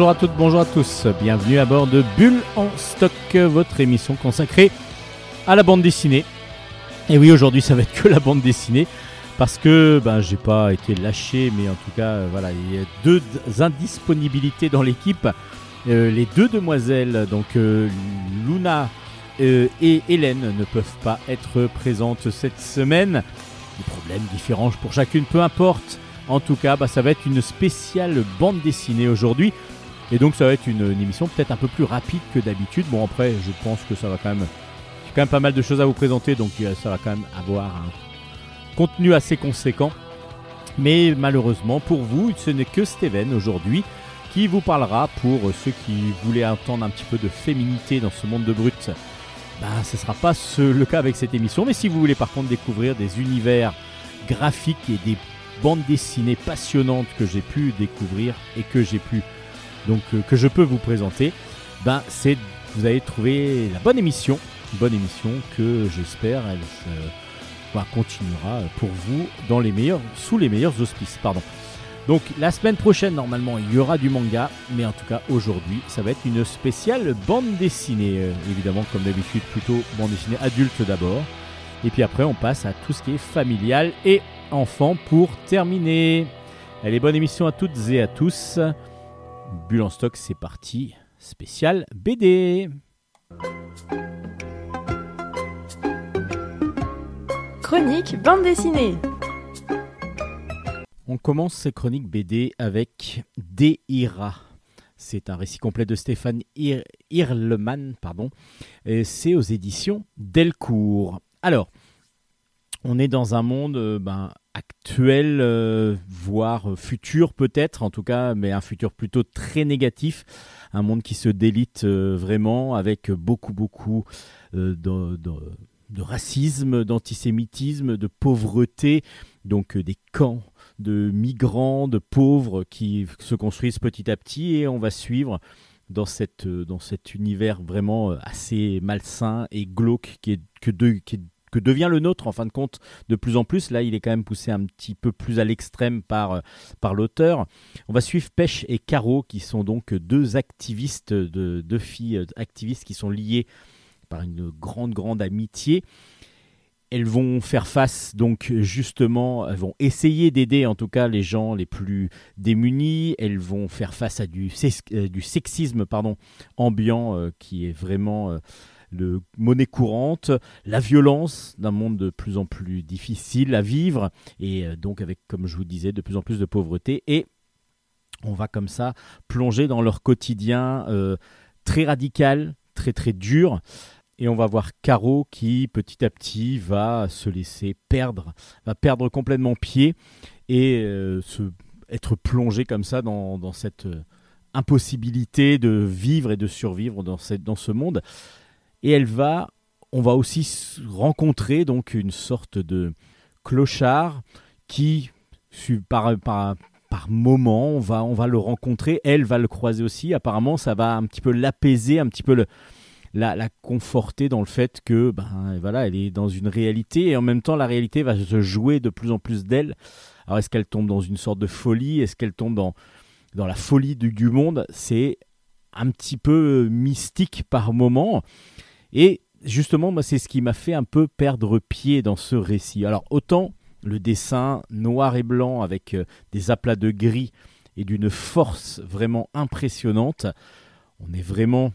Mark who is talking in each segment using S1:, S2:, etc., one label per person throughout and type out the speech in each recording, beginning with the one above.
S1: Bonjour à toutes, bonjour à tous. Bienvenue à bord de Bulle en stock, votre émission consacrée à la bande dessinée. Et oui, aujourd'hui, ça va être que la bande dessinée parce que ben j'ai pas été lâché, mais en tout cas, euh, voilà, il y a deux indisponibilités dans l'équipe. Euh, les deux demoiselles, donc euh, Luna et Hélène, ne peuvent pas être présentes cette semaine. Des problèmes différents pour chacune, peu importe. En tout cas, bah, ça va être une spéciale bande dessinée aujourd'hui. Et donc ça va être une, émission peut-être un peu plus rapide que d'habitude. Bon après, je pense que ça va quand même... J'ai quand même pas mal de choses à vous présenter, donc ça va quand même avoir un contenu assez conséquent. Mais malheureusement pour vous, ce n'est que Steven aujourd'hui qui vous parlera pour ceux qui voulaient entendre un petit peu de féminité dans ce monde de brut. Ben, ce ne sera pas le cas avec cette émission, mais si vous voulez par contre découvrir des univers graphiques et des bandes dessinées passionnantes que j'ai pu découvrir et que j'ai pu donc euh, que je peux vous présenter, ben c'est vous avez trouvé la bonne émission, bonne émission que j'espère elle continuera pour vous dans les meilleurs, sous les meilleurs auspices. Pardon. Donc la semaine prochaine, normalement, il y aura du manga, mais en tout cas aujourd'hui, ça va être une spéciale bande dessinée. Euh, évidemment, comme d'habitude, plutôt bande dessinée adulte d'abord. Et puis après, on passe à tout ce qui est familial et enfant pour terminer. Allez, bonne émission à toutes et à tous. Bulle en stock, c'est parti. Spécial BD.
S2: Chronique bande dessinée.
S1: On commence ces chroniques BD avec Deira. C'est un récit complet de Stéphane Irleman, pardon. C'est aux éditions Delcourt. Alors, on est dans un monde euh, ben, actuel, euh, voire futur peut-être, en tout cas, mais un futur plutôt très négatif. Un monde qui se délite euh, vraiment avec beaucoup, beaucoup de, de racisme, d'antisémitisme, de pauvreté, donc euh, des camps de migrants, de pauvres qui se construisent petit à petit et on va suivre dans, cette, euh, dans cet univers vraiment euh, assez malsain et glauque qui est, que, que devient le nôtre en fin de compte de plus en plus. Là, il est quand même poussé un petit peu plus à l'extrême par, par l'auteur. On va suivre Pêche et Caro qui sont donc deux activistes, de, deux filles activistes qui sont liées par une grande, grande amitié. Elles vont faire face donc justement, elles vont essayer d'aider en tout cas les gens les plus démunis. Elles vont faire face à du, euh, du sexisme pardon, ambiant euh, qui est vraiment le euh, monnaie courante, la violence d'un monde de plus en plus difficile à vivre et donc avec, comme je vous disais, de plus en plus de pauvreté. Et on va comme ça plonger dans leur quotidien très radical, très très dur. Et on va voir Caro qui petit à petit va se laisser perdre, va perdre complètement pied et euh, se, être plongé comme ça dans, cette euh, impossibilité de vivre et de survivre dans, cette, dans ce monde. Et elle va, on va aussi rencontrer donc une sorte de clochard qui, par, par, par moment, on va, on va le rencontrer, elle va le croiser aussi. Apparemment, ça va un petit peu l'apaiser, un petit peu la, conforter dans le fait que ben voilà elle est dans une réalité et en même temps la réalité va se jouer de plus en plus d'elle. Alors est-ce qu'elle tombe dans une sorte de folie? Est-ce qu'elle tombe dans dans la folie du monde? C'est un petit peu mystique par moment et justement moi c'est ce qui m'a fait un peu perdre pied dans ce récit alors autant le dessin noir et blanc avec euh, des aplats de gris et d'une force vraiment impressionnante on est vraiment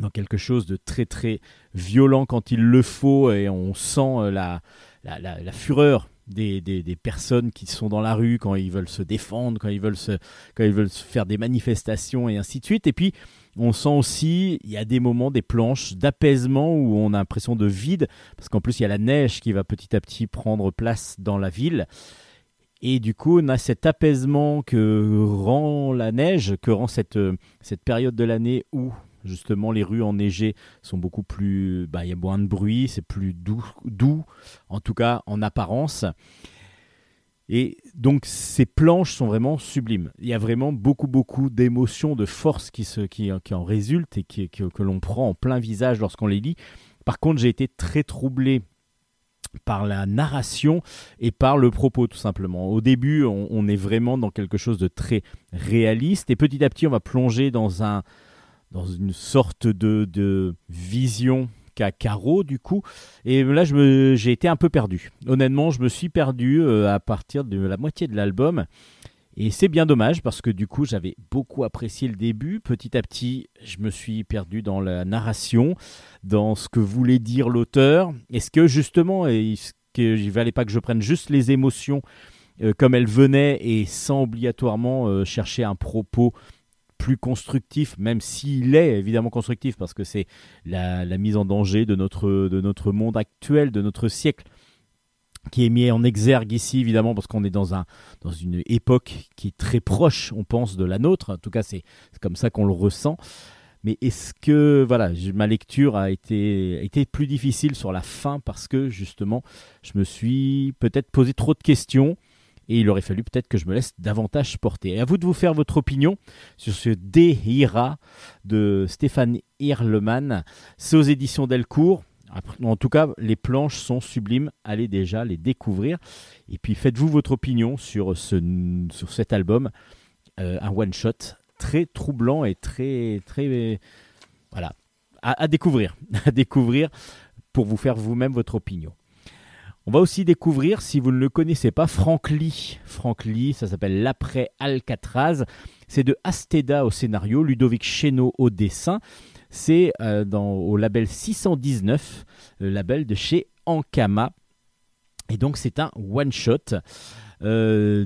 S1: dans quelque chose de très très violent quand il le faut et on sent euh, la, fureur des, personnes qui sont dans la rue quand ils veulent se défendre, quand ils veulent, se, quand ils veulent faire des manifestations et ainsi de suite. Et puis on sent aussi, il y a des moments, des planches d'apaisement où on a l'impression de vide, parce qu'en plus il y a la neige qui va petit à petit prendre place dans la ville. Et du coup, on a cet apaisement que rend la neige, que rend cette, euh, cette période de l'année où Justement, les rues enneigées sont beaucoup plus. Bah, il y a moins de bruit, c'est plus doux, doux, en tout cas en apparence. Et donc ces planches sont vraiment sublimes. Il y a vraiment beaucoup, beaucoup d'émotions, de force qui, qui, en résultent et que l'on prend en plein visage lorsqu'on les lit. Par contre, j'ai été très troublé par la narration et par le propos tout simplement. Au début, on, est vraiment dans quelque chose de très réaliste et petit à petit, on va plonger dans un dans une sorte de, de vision qu'à carreau du coup. Et là, j'ai été un peu perdu. Honnêtement, je me suis perdu euh, à partir de la moitié de l'album. Et c'est bien dommage parce que du coup, j'avais beaucoup apprécié le début. Petit à petit, je me suis perdu dans la narration, dans ce que voulait dire l'auteur. Est-ce que justement, est-ce valait pas que je prenne juste les émotions euh, comme elles venaient et sans obligatoirement euh, chercher un propos plus constructif, même s'il est évidemment constructif parce que c'est la, mise en danger de notre, de notre monde actuel, de notre siècle qui est mis en exergue ici, évidemment, parce qu'on est dans, un, dans une époque qui est très proche, on pense, de la nôtre. En tout cas, c'est comme ça qu'on le ressent. Mais est-ce que voilà, ma lecture a été, a été plus difficile sur la fin parce que justement, je me suis peut-être posé trop de questions et il aurait fallu peut-être que je me laisse davantage porter. Et à vous de vous faire votre opinion sur ce Dehira de Stéphane Hirleman. C'est aux éditions Delcourt en tout cas, les planches sont sublimes. Allez déjà les découvrir. Et puis faites-vous votre opinion sur cet album. Euh, un one-shot très troublant et très. très voilà. À, découvrir. À découvrir pour vous faire vous-même votre opinion. On va aussi découvrir, si vous ne le connaissez pas, Frank Lee. Frank Lee, ça s'appelle L'après Alcatraz. C'est de Asteda au scénario, Ludovic Chéneau au dessin. C'est euh, au label 619, le label de chez Ankama. Et donc c'est un one-shot euh,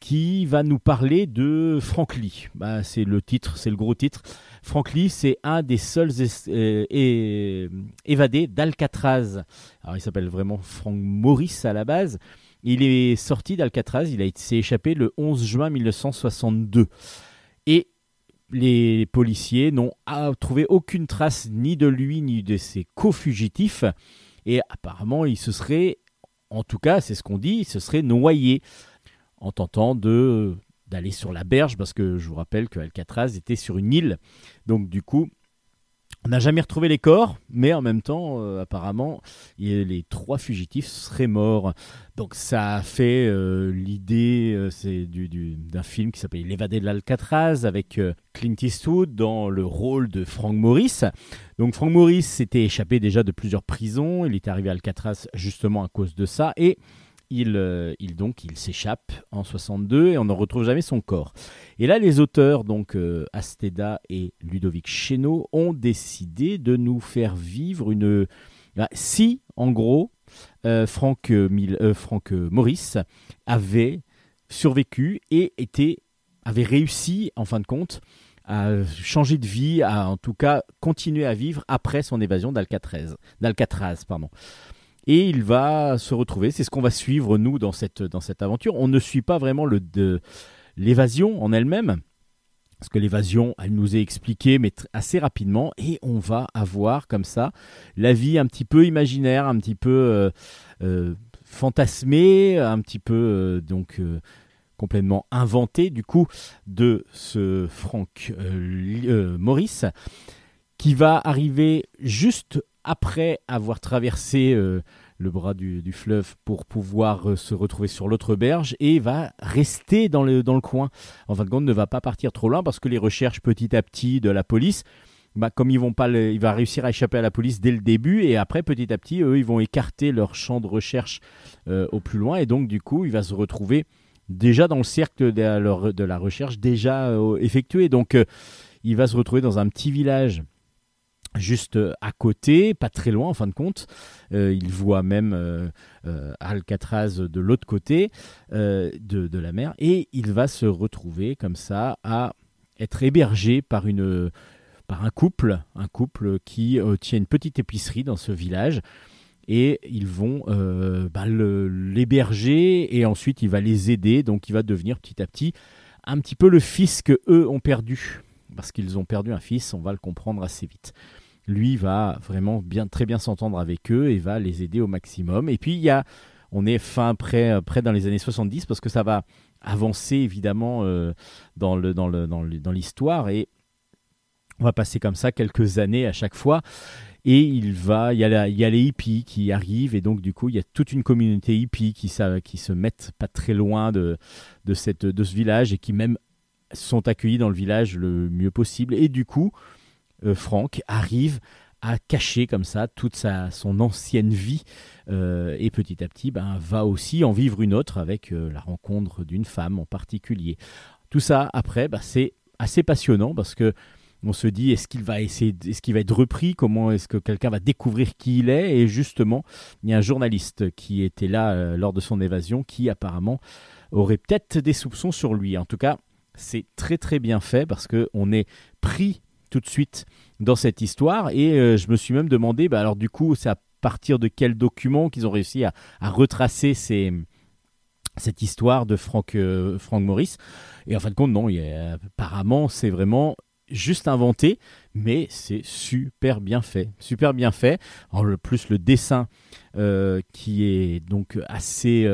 S1: qui va nous parler de Frank Lee. Bah, c'est le titre, c'est le gros titre. Frank Lee, c'est un des seuls euh, évadés d'Alcatraz. Alors il s'appelle vraiment Frank Morris à la base. Il est sorti d'Alcatraz, il été échappé le 11 juin 1962. Et les policiers n'ont trouvé aucune trace ni de lui ni de ses co-fugitifs. Et apparemment, il se serait, en tout cas, c'est ce qu'on dit, il se serait noyé en tentant de d'aller sur la berge parce que je vous rappelle que Alcatraz était sur une île. Donc du coup, on n'a jamais retrouvé les corps, mais en même temps, euh, apparemment, les trois fugitifs seraient morts. Donc ça a fait euh, l'idée euh, c'est d'un film qui s'appelle L'évadé de l'Alcatraz avec Clint Eastwood dans le rôle de Frank Morris. Donc Frank Morris s'était échappé déjà de plusieurs prisons, il est arrivé à Alcatraz justement à cause de ça, et il, il donc il s'échappe en 62 et on ne retrouve jamais son corps. Et là, les auteurs, donc euh, Asteda et Ludovic Chéneau, ont décidé de nous faire vivre une. Bah, si, en gros, euh, Franck, euh, Maurice avait survécu et était, avait réussi, en fin de compte, à changer de vie, à en tout cas continuer à vivre après son évasion d'Alcatraz. d'Alcatraz pardon. Et il va se retrouver, c'est ce qu'on va suivre nous dans cette, dans cette aventure. On ne suit pas vraiment l'évasion en elle-même, parce que l'évasion, elle nous est expliquée, mais assez rapidement, et on va avoir comme ça la vie un petit peu imaginaire, un petit peu euh, euh, fantasmée, un petit peu euh, donc complètement inventée du coup de ce Frank Maurice, qui va arriver juste après avoir traversé le bras du, fleuve pour pouvoir euh, se retrouver sur l'autre berge et va rester dans le, dans le coin. En fin de compte, ne va pas partir trop loin parce que les recherches petit à petit de la police, bah, comme ils vont pas, il va réussir à échapper à la police dès le début et après petit à petit, eux, ils vont écarter leur champ de recherche euh, au plus loin et donc du coup, il va se retrouver déjà dans le cercle de la, recherche déjà euh, effectué. Donc, il va se retrouver dans un petit village juste euh, à côté, pas très loin en fin de compte. Euh, il voit même euh, Alcatraz de l'autre côté de, la mer et il va se retrouver comme ça à être hébergé par, un couple, un couple qui tient une petite épicerie dans ce village. Et ils vont bah, l'héberger et ensuite il va les aider. Donc il va devenir petit à petit un petit peu le fils que eux ont perdu parce qu'ils ont perdu un fils, on va le comprendre assez vite lui va vraiment bien, très bien s'entendre avec eux et va les aider au maximum. Et puis il y a, on est fin près, près dans les années 70 parce que ça va avancer évidemment euh, dans le dans le dans l'histoire et on va passer comme ça quelques années à chaque fois. Et il va, il y, a il y a les hippies qui arrivent et donc du coup il y a toute une communauté hippie qui, qui se mettent pas très loin de, de, cette, de ce village et qui même sont accueillis dans le village le mieux possible. Et du coup, euh, Franck arrive à cacher comme ça toute sa, son ancienne vie euh, et petit à petit ben, va aussi en vivre une autre avec euh, la rencontre d'une femme en particulier. Tout ça après ben, c'est assez passionnant parce que on se dit est-ce qu'il va essayer est-ce qu'il va être repris? Comment est-ce que quelqu'un va découvrir qui il est? Et justement il y a un journaliste qui était là lors de son évasion qui apparemment aurait peut-être des soupçons sur lui en tout cas c'est très très bien fait parce qu'on est pris tout de suite dans cette histoire et euh, je me suis même demandé, bah, alors du coup, c'est à partir de quel document qu'ils ont réussi à, retracer cette histoire de Frank, euh, Frank Morris. Et en fin de compte, non, apparemment, c'est vraiment juste inventé, mais c'est super bien fait. Super bien fait. En plus, le dessin euh, qui est donc assez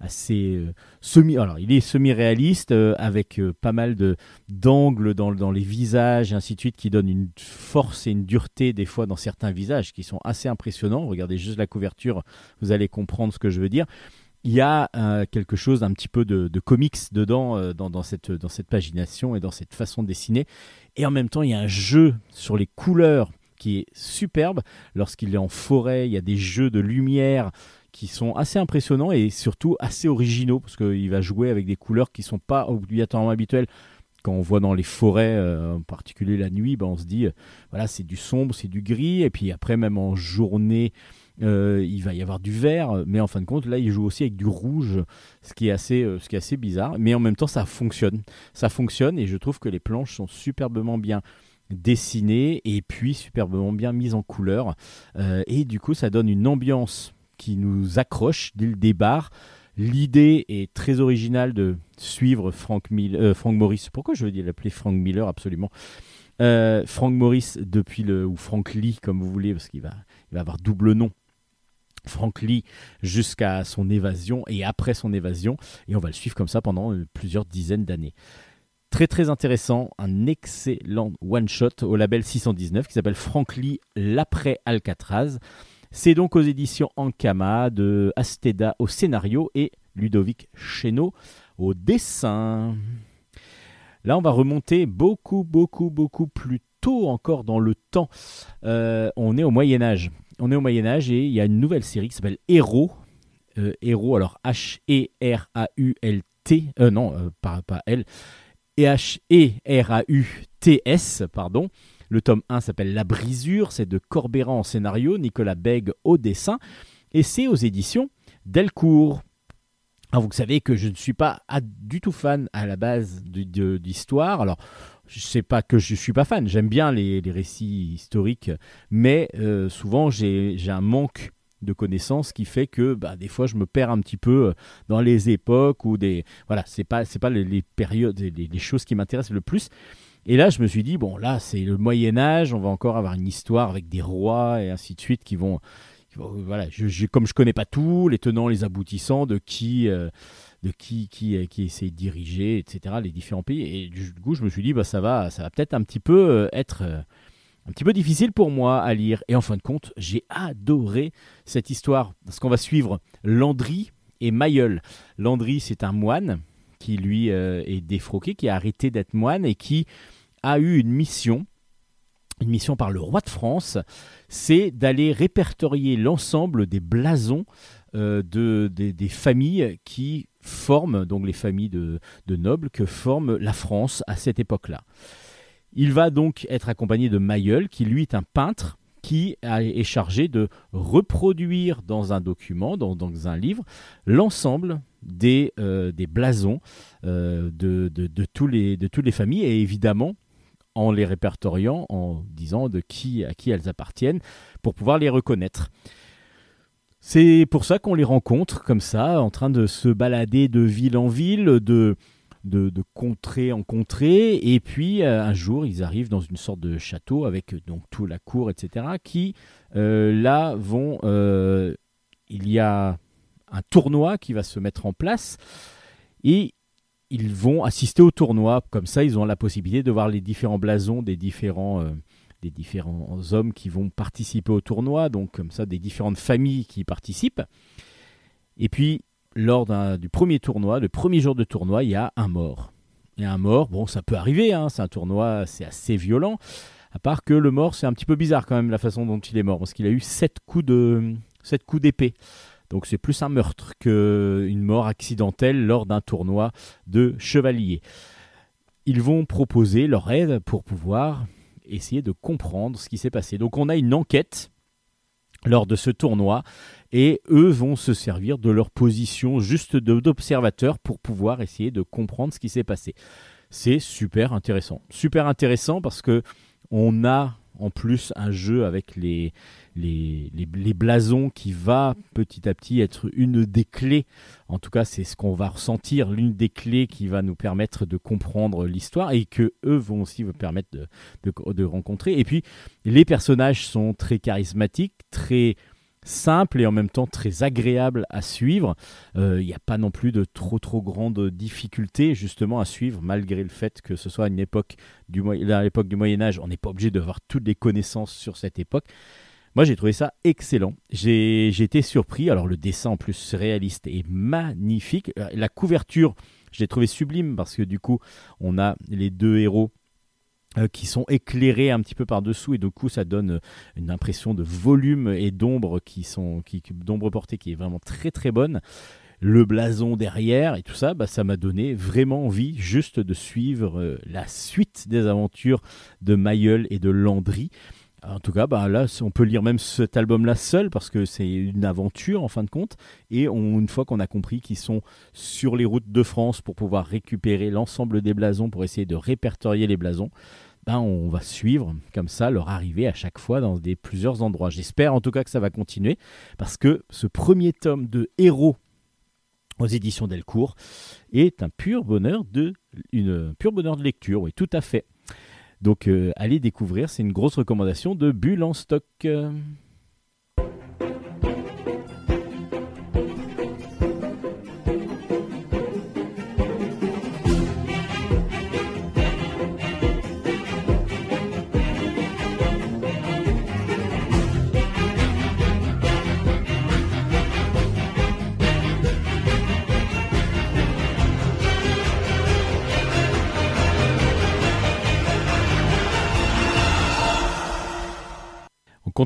S1: assez euh, semi. Alors, il est semi-réaliste euh, avec euh, pas mal de d'angles dans, dans, les visages et ainsi de suite qui donne une force et une dureté des fois dans certains visages qui sont assez impressionnants. Regardez juste la couverture, vous allez comprendre ce que je veux dire. Il y a quelque chose d'un petit peu de, de comics dedans dans, dans, cette, dans cette pagination et dans cette façon de dessiner. Et en même temps, il y a un jeu sur les couleurs qui est superbe. Lorsqu'il est en forêt, il y a des jeux de lumière qui sont assez impressionnants et surtout assez originaux parce qu'il va jouer avec des couleurs qui sont pas obligatoirement habituelles. Quand on voit dans les forêts, euh, en particulier la nuit, ben on se dit, euh, voilà, c'est du sombre, c'est du gris, et puis après, même en journée, euh, il va y avoir du vert, mais en fin de compte, là, il joue aussi avec du rouge, ce qui est assez, ce qui est assez bizarre. Mais en même temps, ça fonctionne. Ça fonctionne, et je trouve que les planches sont superbement bien dessinées et puis superbement bien mises en couleur. et du coup, ça donne une ambiance qui nous accroche dès le départ. L'idée est très originale de suivre Frank, euh, Frank Morris. Pourquoi je veux dire l'appeler Frank Miller absolument? Euh, Frank Morris depuis le ou Frank Lee comme vous voulez parce qu'il va il va avoir double nom. Frank Lee jusqu'à son évasion et après son évasion et on va le suivre comme ça pendant euh, plusieurs dizaines d'années. Très très intéressant, un excellent one shot au label 619 qui s'appelle Frank Lee l'après Alcatraz. C'est donc aux éditions Ankama de Asteda au scénario et Ludovic Chéneau au dessin. Là, on va remonter beaucoup, beaucoup, beaucoup plus tôt encore dans le temps. Euh, on est au Moyen Âge. On est au Moyen Âge et il y a une nouvelle série qui s'appelle Héros. Euh, Héros, alors H-E-R-A-U-L-T. Euh, non, pas, pas L. H-E-R-A-U-T-S, pardon. Le tome 1 s'appelle La brisure, c'est de Corbéran en scénario, Nicolas Bègue au dessin, et c'est aux éditions Delcourt. Alors vous savez que je ne suis pas du tout fan à la base d'histoire. Alors je sais pas que je suis pas fan, j'aime bien les, récits historiques, mais euh, souvent j'ai un manque de connaissances qui fait que bah, des fois je me perds un petit peu euh, dans les époques ou des voilà c'est pas c'est pas les, périodes les, choses qui m'intéressent le plus et là, je me suis dit, bon, là, c'est le Moyen Âge, on va encore avoir une histoire avec des rois et ainsi de suite qui vont... voilà, je, comme je connais pas tout, les tenants, les aboutissants de qui... Euh, de qui, qui, euh, qui essaie de diriger, etc., les différents pays. Et du coup, je me suis dit, bah, ça va, ça va peut-être un petit peu euh, être un petit peu difficile pour moi à lire. Et en fin de compte, j'ai adoré cette histoire, parce qu'on va suivre Landry et Mayol. Landry, c'est un moine qui, lui, est défroqué, qui a arrêté d'être moine et qui a eu une mission une mission par le roi de France, c'est d'aller répertorier l'ensemble des blasons euh, de, des, familles qui forment, donc les familles de, nobles, que forme la France à cette époque-là. Il va donc être accompagné de Mayol, qui lui est un peintre qui est chargé de reproduire dans un document, dans, un livre, l'ensemble des, euh, des blasons euh, de, tous de toutes les familles et évidemment en les répertoriant, en disant de qui à qui elles appartiennent, pour pouvoir les reconnaître. C'est pour ça qu'on les rencontre comme ça, en train de se balader de ville en ville, de, de, contrée en contrée, et puis euh, un jour ils arrivent dans une sorte de château avec donc toute la cour, etc., qui euh, là vont... Euh, il y a un tournoi qui va se mettre en place, et ils vont assister au tournoi. Comme ça, ils ont la possibilité de voir les différents blasons des différents, euh, des différents hommes qui vont participer au tournoi, donc comme ça des différentes familles qui participent. Et puis lors du premier tournoi, le premier jour de tournoi, il y a un mort. Il y a un mort, bon ça peut arriver, hein, c'est un tournoi, c'est assez violent. À part que le mort, c'est un petit peu bizarre quand même la façon dont il est mort, parce qu'il a eu 7 coups de coups d'épée. Donc c'est plus un meurtre qu'une mort accidentelle lors d'un tournoi de chevalier. Ils vont proposer leur aide pour pouvoir essayer de comprendre ce qui s'est passé. Donc on a une enquête lors de ce tournoi et eux vont se servir de leur position juste d'observateur pour pouvoir essayer de comprendre ce qui s'est passé. C'est super intéressant. Super intéressant parce que on a en plus un jeu avec les, blasons qui va petit à petit être une des clés. En tout cas, c'est ce qu'on va ressentir, l'une des clés qui va nous permettre de comprendre l'histoire et que eux vont aussi vous permettre de rencontrer. Et puis, les personnages sont très charismatiques, très simple et en même temps très agréable à suivre. Il euh, n'y a pas non plus de trop trop grandes difficultés justement à suivre malgré le fait que ce soit à l'époque du Moyen Âge. On n'est pas obligé d'avoir toutes les connaissances sur cette époque. Moi, j'ai trouvé ça excellent. J'ai été surpris. Alors, le dessin en plus réaliste est magnifique. La couverture, je l'ai trouvé sublime parce que du coup, on a les deux héros qui sont éclairés un petit peu par-dessous et du coup ça donne euh, une impression de volume et d'ombre qui sont qui, d'ombre portée qui est vraiment très très bonne le blason derrière et tout ça bah, ça m'a donné vraiment envie juste de suivre euh, la suite des aventures de Mayol et de Landry en tout cas, bah là, on peut lire même cet album-là seul parce que c'est une aventure en fin de compte. Et une fois qu'on a compris qu'ils sont sur les routes de France pour pouvoir récupérer l'ensemble des blasons pour essayer de répertorier les blasons, ben, on va suivre comme ça leur arrivée à chaque fois dans plusieurs endroits. J'espère en tout cas que ça va continuer parce que ce premier tome de Héros aux éditions Delcourt est un pur bonheur de pur bonheur de lecture, oui, tout à fait. Donc euh, allez découvrir, c'est une grosse recommandation de Bulle en stock.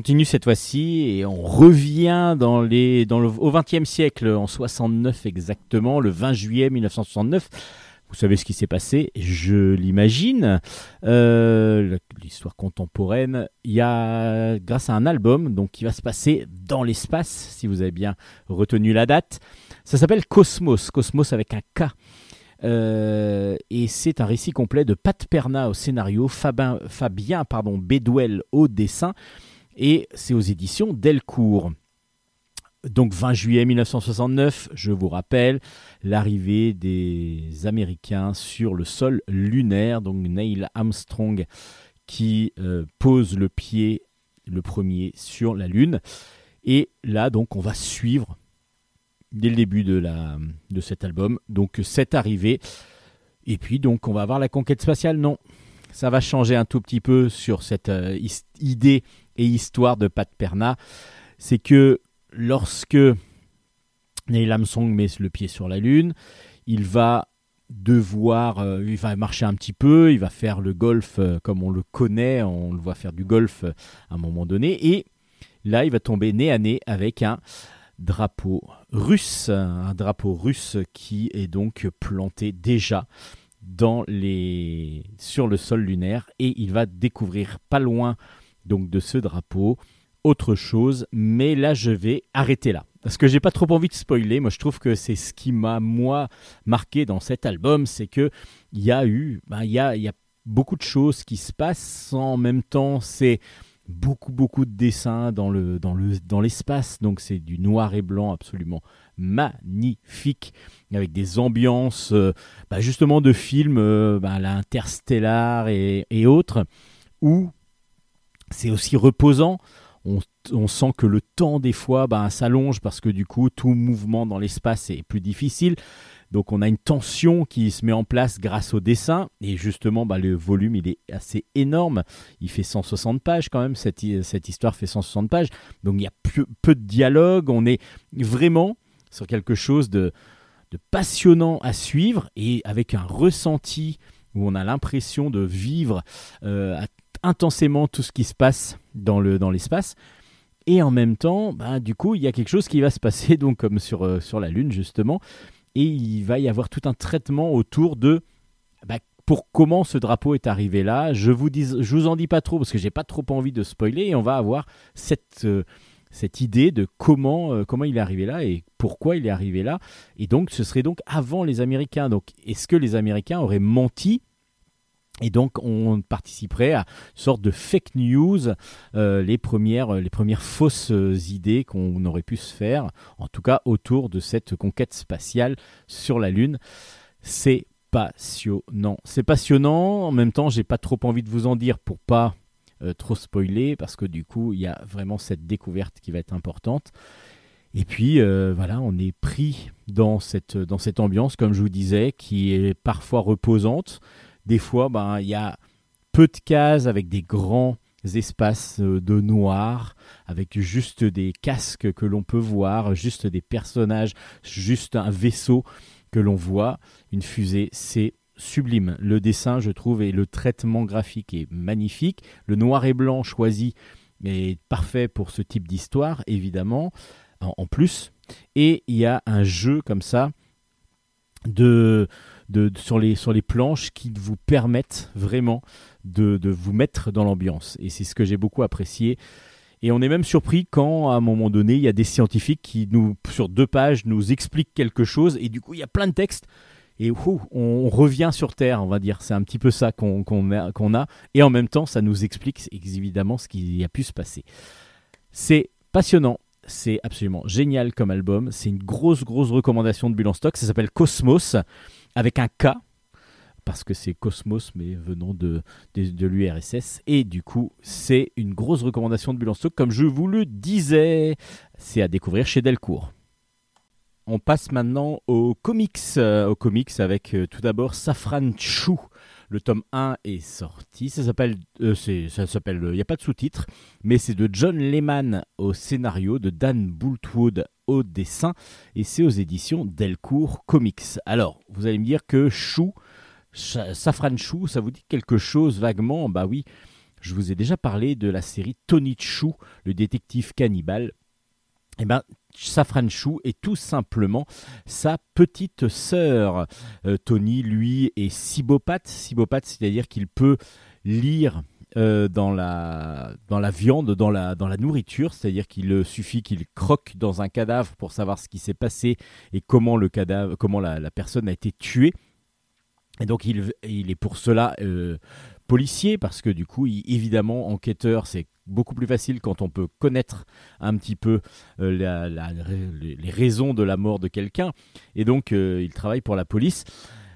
S1: Continue cette fois-ci et on revient dans les, dans le, au XXe siècle, en 69 exactement, le 20 juillet 1969. Vous savez ce qui s'est passé, je l'imagine. Euh, l'histoire contemporaine, il y a, grâce à un album donc, qui va se passer dans l'espace, si vous avez bien retenu la date. Ça s'appelle Cosmos, Cosmos avec un K. Euh, et c'est un récit complet de Pat Perna au scénario, Fabien, Fabien pardon, Bédouel au dessin et c'est aux éditions Delcourt. Donc 20 juillet 1969, je vous rappelle, l'arrivée des Américains sur le sol lunaire, donc Neil Armstrong qui euh, pose le pied le premier sur la Lune. Et là, donc, on va suivre dès le début de, cet album, donc cette arrivée. Et puis, donc, on va avoir la conquête spatiale. Non, ça va changer un tout petit peu sur cette euh, idée et histoire de Pat Perna, c'est que lorsque Neil Armstrong met le pied sur la Lune, il va devoir, euh, il va marcher un petit peu, il va faire le golf euh, comme on le connaît, on le voit faire du golf euh, à un moment donné, et là il va tomber nez à nez avec un drapeau russe, un drapeau russe qui est donc planté déjà sur le sol lunaire, et il va découvrir pas loin donc de ce drapeau, autre chose, mais là je vais arrêter là. Parce que j'ai pas trop envie de spoiler, moi je trouve que c'est ce qui m'a moi marqué dans cet album, c'est que il y a eu, ben, il y, a, y a beaucoup de choses qui se passent. En même temps, c'est beaucoup beaucoup de dessins dans le dans le dans l'espace. Donc c'est du noir et blanc absolument magnifique avec des ambiances euh, ben, justement de films euh, ben, et, et autres où c'est aussi reposant. On, sent que le temps des fois ben, s'allonge parce que du coup tout mouvement dans l'espace est plus difficile. Donc on a une tension qui se met en place grâce au dessin. Et justement, bah, le volume, il est assez énorme. Il fait 160 pages quand même. Cette, histoire fait 160 pages. Donc il y a peu, de dialogue. On est vraiment sur quelque chose de, de passionnant à suivre et avec un ressenti où on a l'impression de vivre euh, intensément tout ce qui se passe dans l'espace. Dans et en même temps, bah, du coup, il y a quelque chose qui va se passer, donc comme sur, euh, sur la Lune justement, et il va y avoir tout un traitement autour de bah, pour comment ce drapeau est arrivé là. Je vous dis, je vous en dis pas trop parce que j'ai pas trop envie de spoiler, et on va avoir cette euh, cette idée de comment, euh, comment il est arrivé là et pourquoi il est arrivé là. Et donc, ce serait donc avant les Américains. Donc, est-ce que les Américains auraient menti et donc, on participerait à une sorte de fake news, euh, les, premières, les premières fausses idées qu'on aurait pu se faire, en tout cas autour de cette conquête spatiale sur la Lune. C'est passionnant. C'est passionnant. En même temps, j'ai pas trop envie de vous en dire pour pas euh, trop spoiler, parce que du coup, il y a vraiment cette découverte qui va être importante. Et puis euh, voilà, on est pris dans cette, dans cette ambiance, comme je vous disais, qui est parfois reposante, des fois, ben, il y a peu de cases avec des grands espaces euh, de noir, avec juste des casques que l'on peut voir, juste des personnages, juste un vaisseau que l'on voit. Une fusée, c'est sublime. Le dessin, je trouve, et le traitement graphique est magnifique. Le noir et blanc choisi est parfait pour ce type d'histoire, évidemment, en plus. Et il y a un jeu comme ça de sur, les, sur les planches qui vous permettent vraiment de, vous mettre dans l'ambiance. Et c'est ce que j'ai beaucoup apprécié. Et on est même surpris quand, à un moment donné, il y a des scientifiques qui, nous, sur deux pages, nous expliquent quelque chose. Et du coup, il y a plein de textes. Et on revient sur Terre, on va dire. C'est un petit peu ça qu'on a, a, Et en même temps, ça nous explique évidemment ce qui a pu se passer. C'est passionnant. C'est absolument génial comme album. C'est une grosse, grosse recommandation de Bulle Stock. Ça s'appelle Cosmos avec un K, parce que c'est Cosmos, mais venant de, de, l'URSS. Et du coup, c'est une grosse recommandation de Bulle Stock, comme je vous le disais. C'est à découvrir chez Delcourt. On passe maintenant aux comics, euh, aux comics avec euh, tout d'abord Safran Chou. Le tome 1 est sorti. Ça s'appelle, euh, ça s'appelle, il n'y a pas de sous-titre, mais c'est de John Lehman au scénario, de Dan Bultwood au dessin, et c'est aux éditions Delcourt Comics. Alors, vous allez me dire que Chou, Safran Chou, ça vous dit quelque chose vaguement? Bah oui, je vous ai déjà parlé de la série Tony Chou, le détective cannibale. Eh bien, Safran Chou est tout simplement sa petite sœur. Euh, Tony, lui, est cibopathe. Cibopathe, c'est-à-dire qu'il peut lire euh, dans, la, viande, dans la, nourriture, c'est-à-dire qu'il suffit qu'il croque dans un cadavre pour savoir ce qui s'est passé et comment, le cadavre, comment la, personne a été tuée. Et donc il, il est pour cela euh, policier, parce que du coup, évidemment, enquêteur, c'est beaucoup plus facile quand on peut connaître un petit peu euh, les raisons de la mort de quelqu'un. Et donc, euh, il travaille pour la police.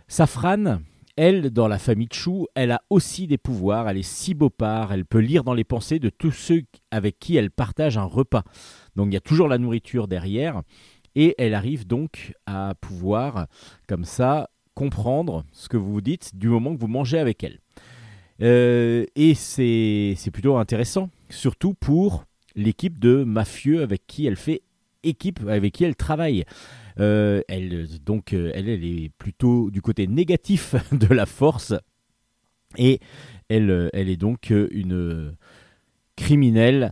S1: Safran, elle, dans la famille Chou, elle a aussi des pouvoirs. Elle est si beau part, elle peut lire dans les pensées de tous ceux avec qui elle partage un repas. Donc, il y a toujours la nourriture derrière. Et elle arrive donc à pouvoir, comme ça, comprendre ce que vous vous dites du moment que vous mangez avec elle. Euh, et c'est plutôt intéressant, surtout pour l'équipe de mafieux avec qui elle fait équipe, avec qui elle travaille. Euh, elle, donc, euh, elle, est plutôt du côté négatif de la force. Et elle, elle est donc une criminelle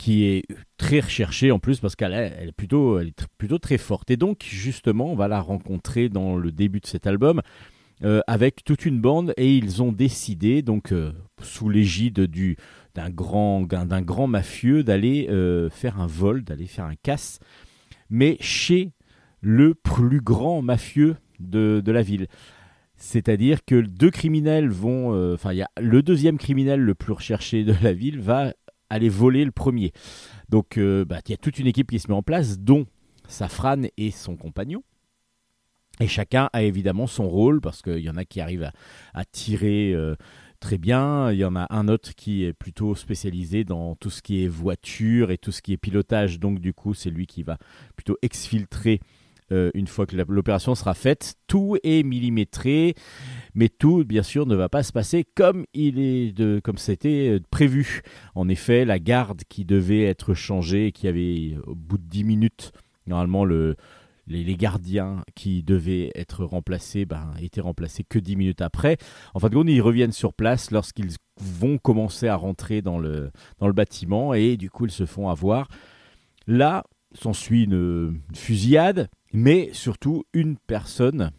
S1: qui est très recherchée en plus parce qu'elle elle est, plutôt, très forte. Et donc, justement, on va la rencontrer dans le début de cet album. Euh, avec toute une bande et ils ont décidé, donc euh, sous l'égide du, d'un, grand, grand mafieux, d'aller euh, faire un vol, d'aller faire un casse, mais chez le plus grand mafieux de, de la ville. C'est-à-dire que deux criminels vont. Enfin, il y a le deuxième criminel le plus recherché de la ville va aller voler le premier. Donc, bah, il y a toute une équipe qui se met en place, dont Safran et son compagnon. Et chacun a évidemment son rôle, parce qu'il y en a qui arrivent à, tirer euh, très bien, il y en a un autre qui est plutôt spécialisé dans tout ce qui est voiture et tout ce qui est pilotage, donc du coup c'est lui qui va plutôt exfiltrer euh, une fois que l'opération sera faite. Tout est millimétré, mais tout, bien sûr, ne va pas se passer comme il est de, comme c'était euh, prévu. En effet, la garde qui devait être changée, qui avait au bout de 10 minutes, normalement le, les, gardiens qui devaient être remplacés ben, étaient remplacés que 10 minutes après. En fin de compte, ils reviennent sur place lorsqu'ils vont commencer à rentrer dans le, dans le bâtiment et du coup, ils se font avoir. Là, s'ensuit une, fusillade, mais surtout une personne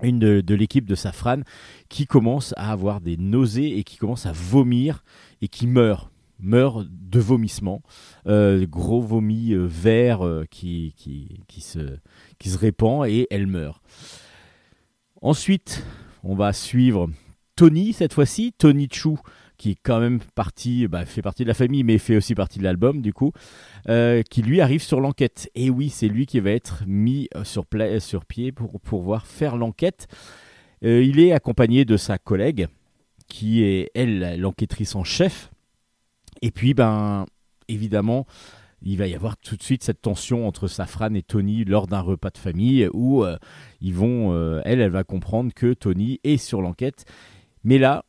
S1: une de, l'équipe de Safran qui commence à avoir des nausées et qui commence à vomir et qui meurt meurt de vomissement, euh, gros vomi euh, vert euh, qui, qui, qui, se, qui se répand et elle meurt. Ensuite, on va suivre Tony cette fois-ci, Tony Chou, qui est quand même parti, bah, fait partie de la famille, mais fait aussi partie de l'album du coup, euh, qui lui arrive sur l'enquête. Et oui, c'est lui qui va être mis sur, sur pied pour pouvoir faire l'enquête. Il est accompagné de sa collègue, qui est elle l'enquêtrice en chef. Et puis, ben, évidemment, il va y avoir tout de suite cette tension entre Safran et Tony lors d'un repas de famille où ils vont, elle, elle va comprendre que Tony est sur l'enquête. Mais là,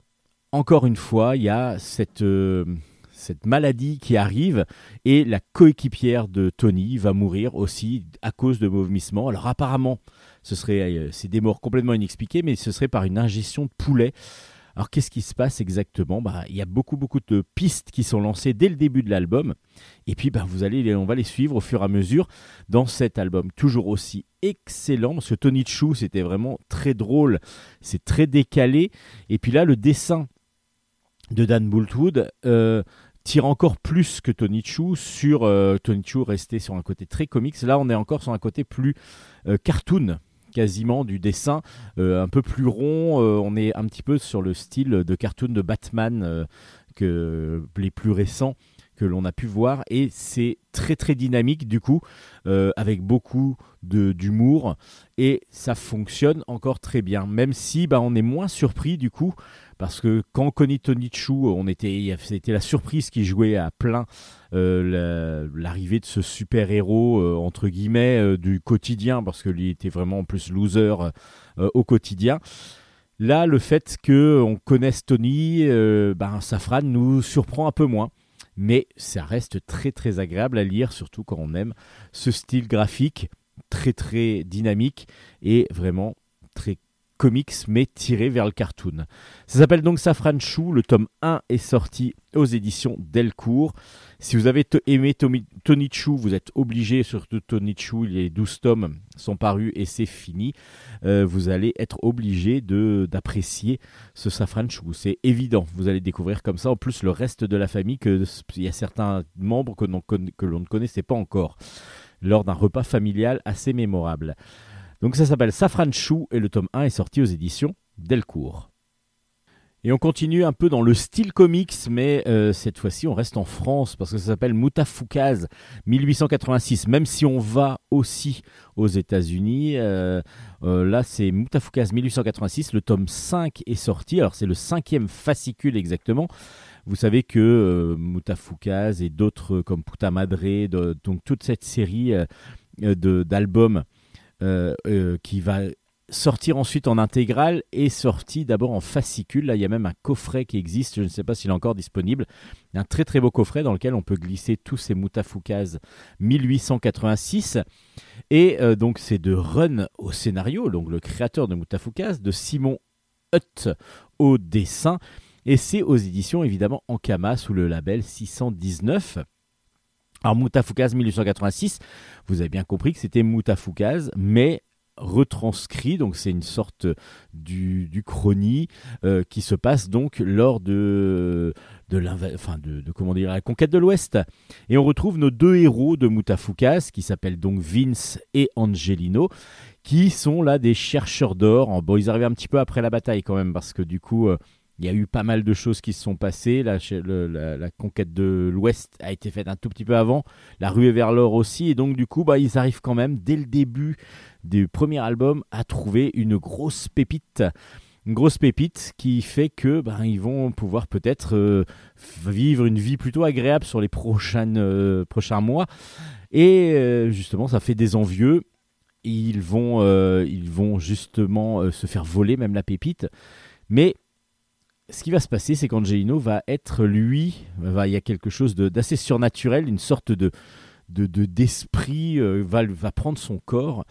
S1: encore une fois, il y a cette, euh, cette maladie qui arrive et la coéquipière de Tony va mourir aussi à cause de vomissements. Alors apparemment, ce serait euh, c'est des morts complètement inexpliquées, mais ce serait par une ingestion de poulet. Alors qu'est-ce qui se passe exactement? Bah, Il y a beaucoup beaucoup de pistes qui sont lancées dès le début de l'album, et puis bah, vous allez, on va les suivre au fur et à mesure dans cet album, toujours aussi excellent, parce que Tony Chou c'était vraiment très drôle, c'est très décalé, et puis là le dessin de Dan Bultwood euh, tire encore plus que Tony Chu sur euh, Tony Chu resté sur un côté très comics. Là, on est encore sur un côté plus euh, cartoon quasiment du dessin un peu plus rond. On est un petit peu sur le style de cartoon de Batman que les plus récents que l'on a pu voir et c'est très très dynamique du coup avec beaucoup d'humour et ça fonctionne encore très bien même si bah, on est moins surpris du coup parce que quand Tony Chou, on était, c'était la surprise qui jouait à plein euh, l'arrivée de ce super héros euh, entre guillemets euh, du quotidien, parce que lui était vraiment en plus loser au quotidien. Là, le fait que on connaisse Tony, ben Safran nous surprend un peu moins mais ça reste très très agréable à lire, surtout quand on aime ce style graphique très très dynamique et vraiment très comics mais tiré vers le cartoon. Ça s'appelle donc Safran Chou, le tome 1 est sorti aux éditions Delcourt. Si vous avez aimé Tony Chou, vous êtes obligé, surtout Tony Chou, les 12 tomes sont parus et c'est fini. Euh, vous allez être obligé d'apprécier ce Safran Chou. C'est évident, vous allez découvrir comme ça en plus le reste de la famille, que il y a certains membres que l'on ne connaissait pas encore lors d'un repas familial assez mémorable. Donc ça s'appelle Safran Chou et le tome 1 est sorti aux éditions Delcourt. Et on continue un peu dans le style comics, mais euh, cette fois-ci on reste en France parce que ça s'appelle Moutafoukaz 1886. Même si on va aussi aux États-Unis, euh, euh, là c'est Moutafoukaz 1886. Le tome 5 est sorti. Alors c'est le cinquième fascicule exactement. Vous savez que Moutafoukaz et d'autres comme Puta Madre, donc toute cette série d'albums euh, euh, qui va sortir ensuite en intégrale et sorti d'abord en fascicule. Là, il y a même un coffret qui existe, je ne sais pas s'il est encore disponible. Un très très beau coffret dans lequel on peut glisser tous ces Moutafoukaz 1886. Et euh, donc c'est de Run au scénario, donc le créateur de Moutafoukaz, de Simon Hutt au dessin. Et c'est aux éditions évidemment Ankama sous le label 619. Alors Moutafoukaz 1886, vous avez bien compris que c'était Moutafoukaz, mais retranscrit, donc c'est une sorte du, du euh, qui se passe donc lors de, de, enfin de, comment dire, la conquête de l'Ouest. Et on retrouve nos deux héros de Moutafoukaz, qui s'appellent donc Vince et Angelino, qui sont là des chercheurs d'or. Bon, ils arrivent un petit peu après la bataille quand même, parce que du coup, euh, il y a eu pas mal de choses qui se sont passées. La, conquête de l'Ouest a été faite un tout petit peu avant. La ruée vers l'or aussi. Et donc, du coup, bah, ils arrivent quand même, dès le début du premier album, à trouver une grosse pépite. Une grosse pépite qui fait que bah, ils vont pouvoir peut-être euh, vivre une vie plutôt agréable sur les euh, prochains mois. Et euh, justement, ça fait des envieux ils vont, ils vont justement se faire voler même la pépite. Mais ce qui va se passer, c'est qu'Angelino va être lui, il y a quelque chose d'assez surnaturel, une sorte de d'esprit de, va, prendre son corps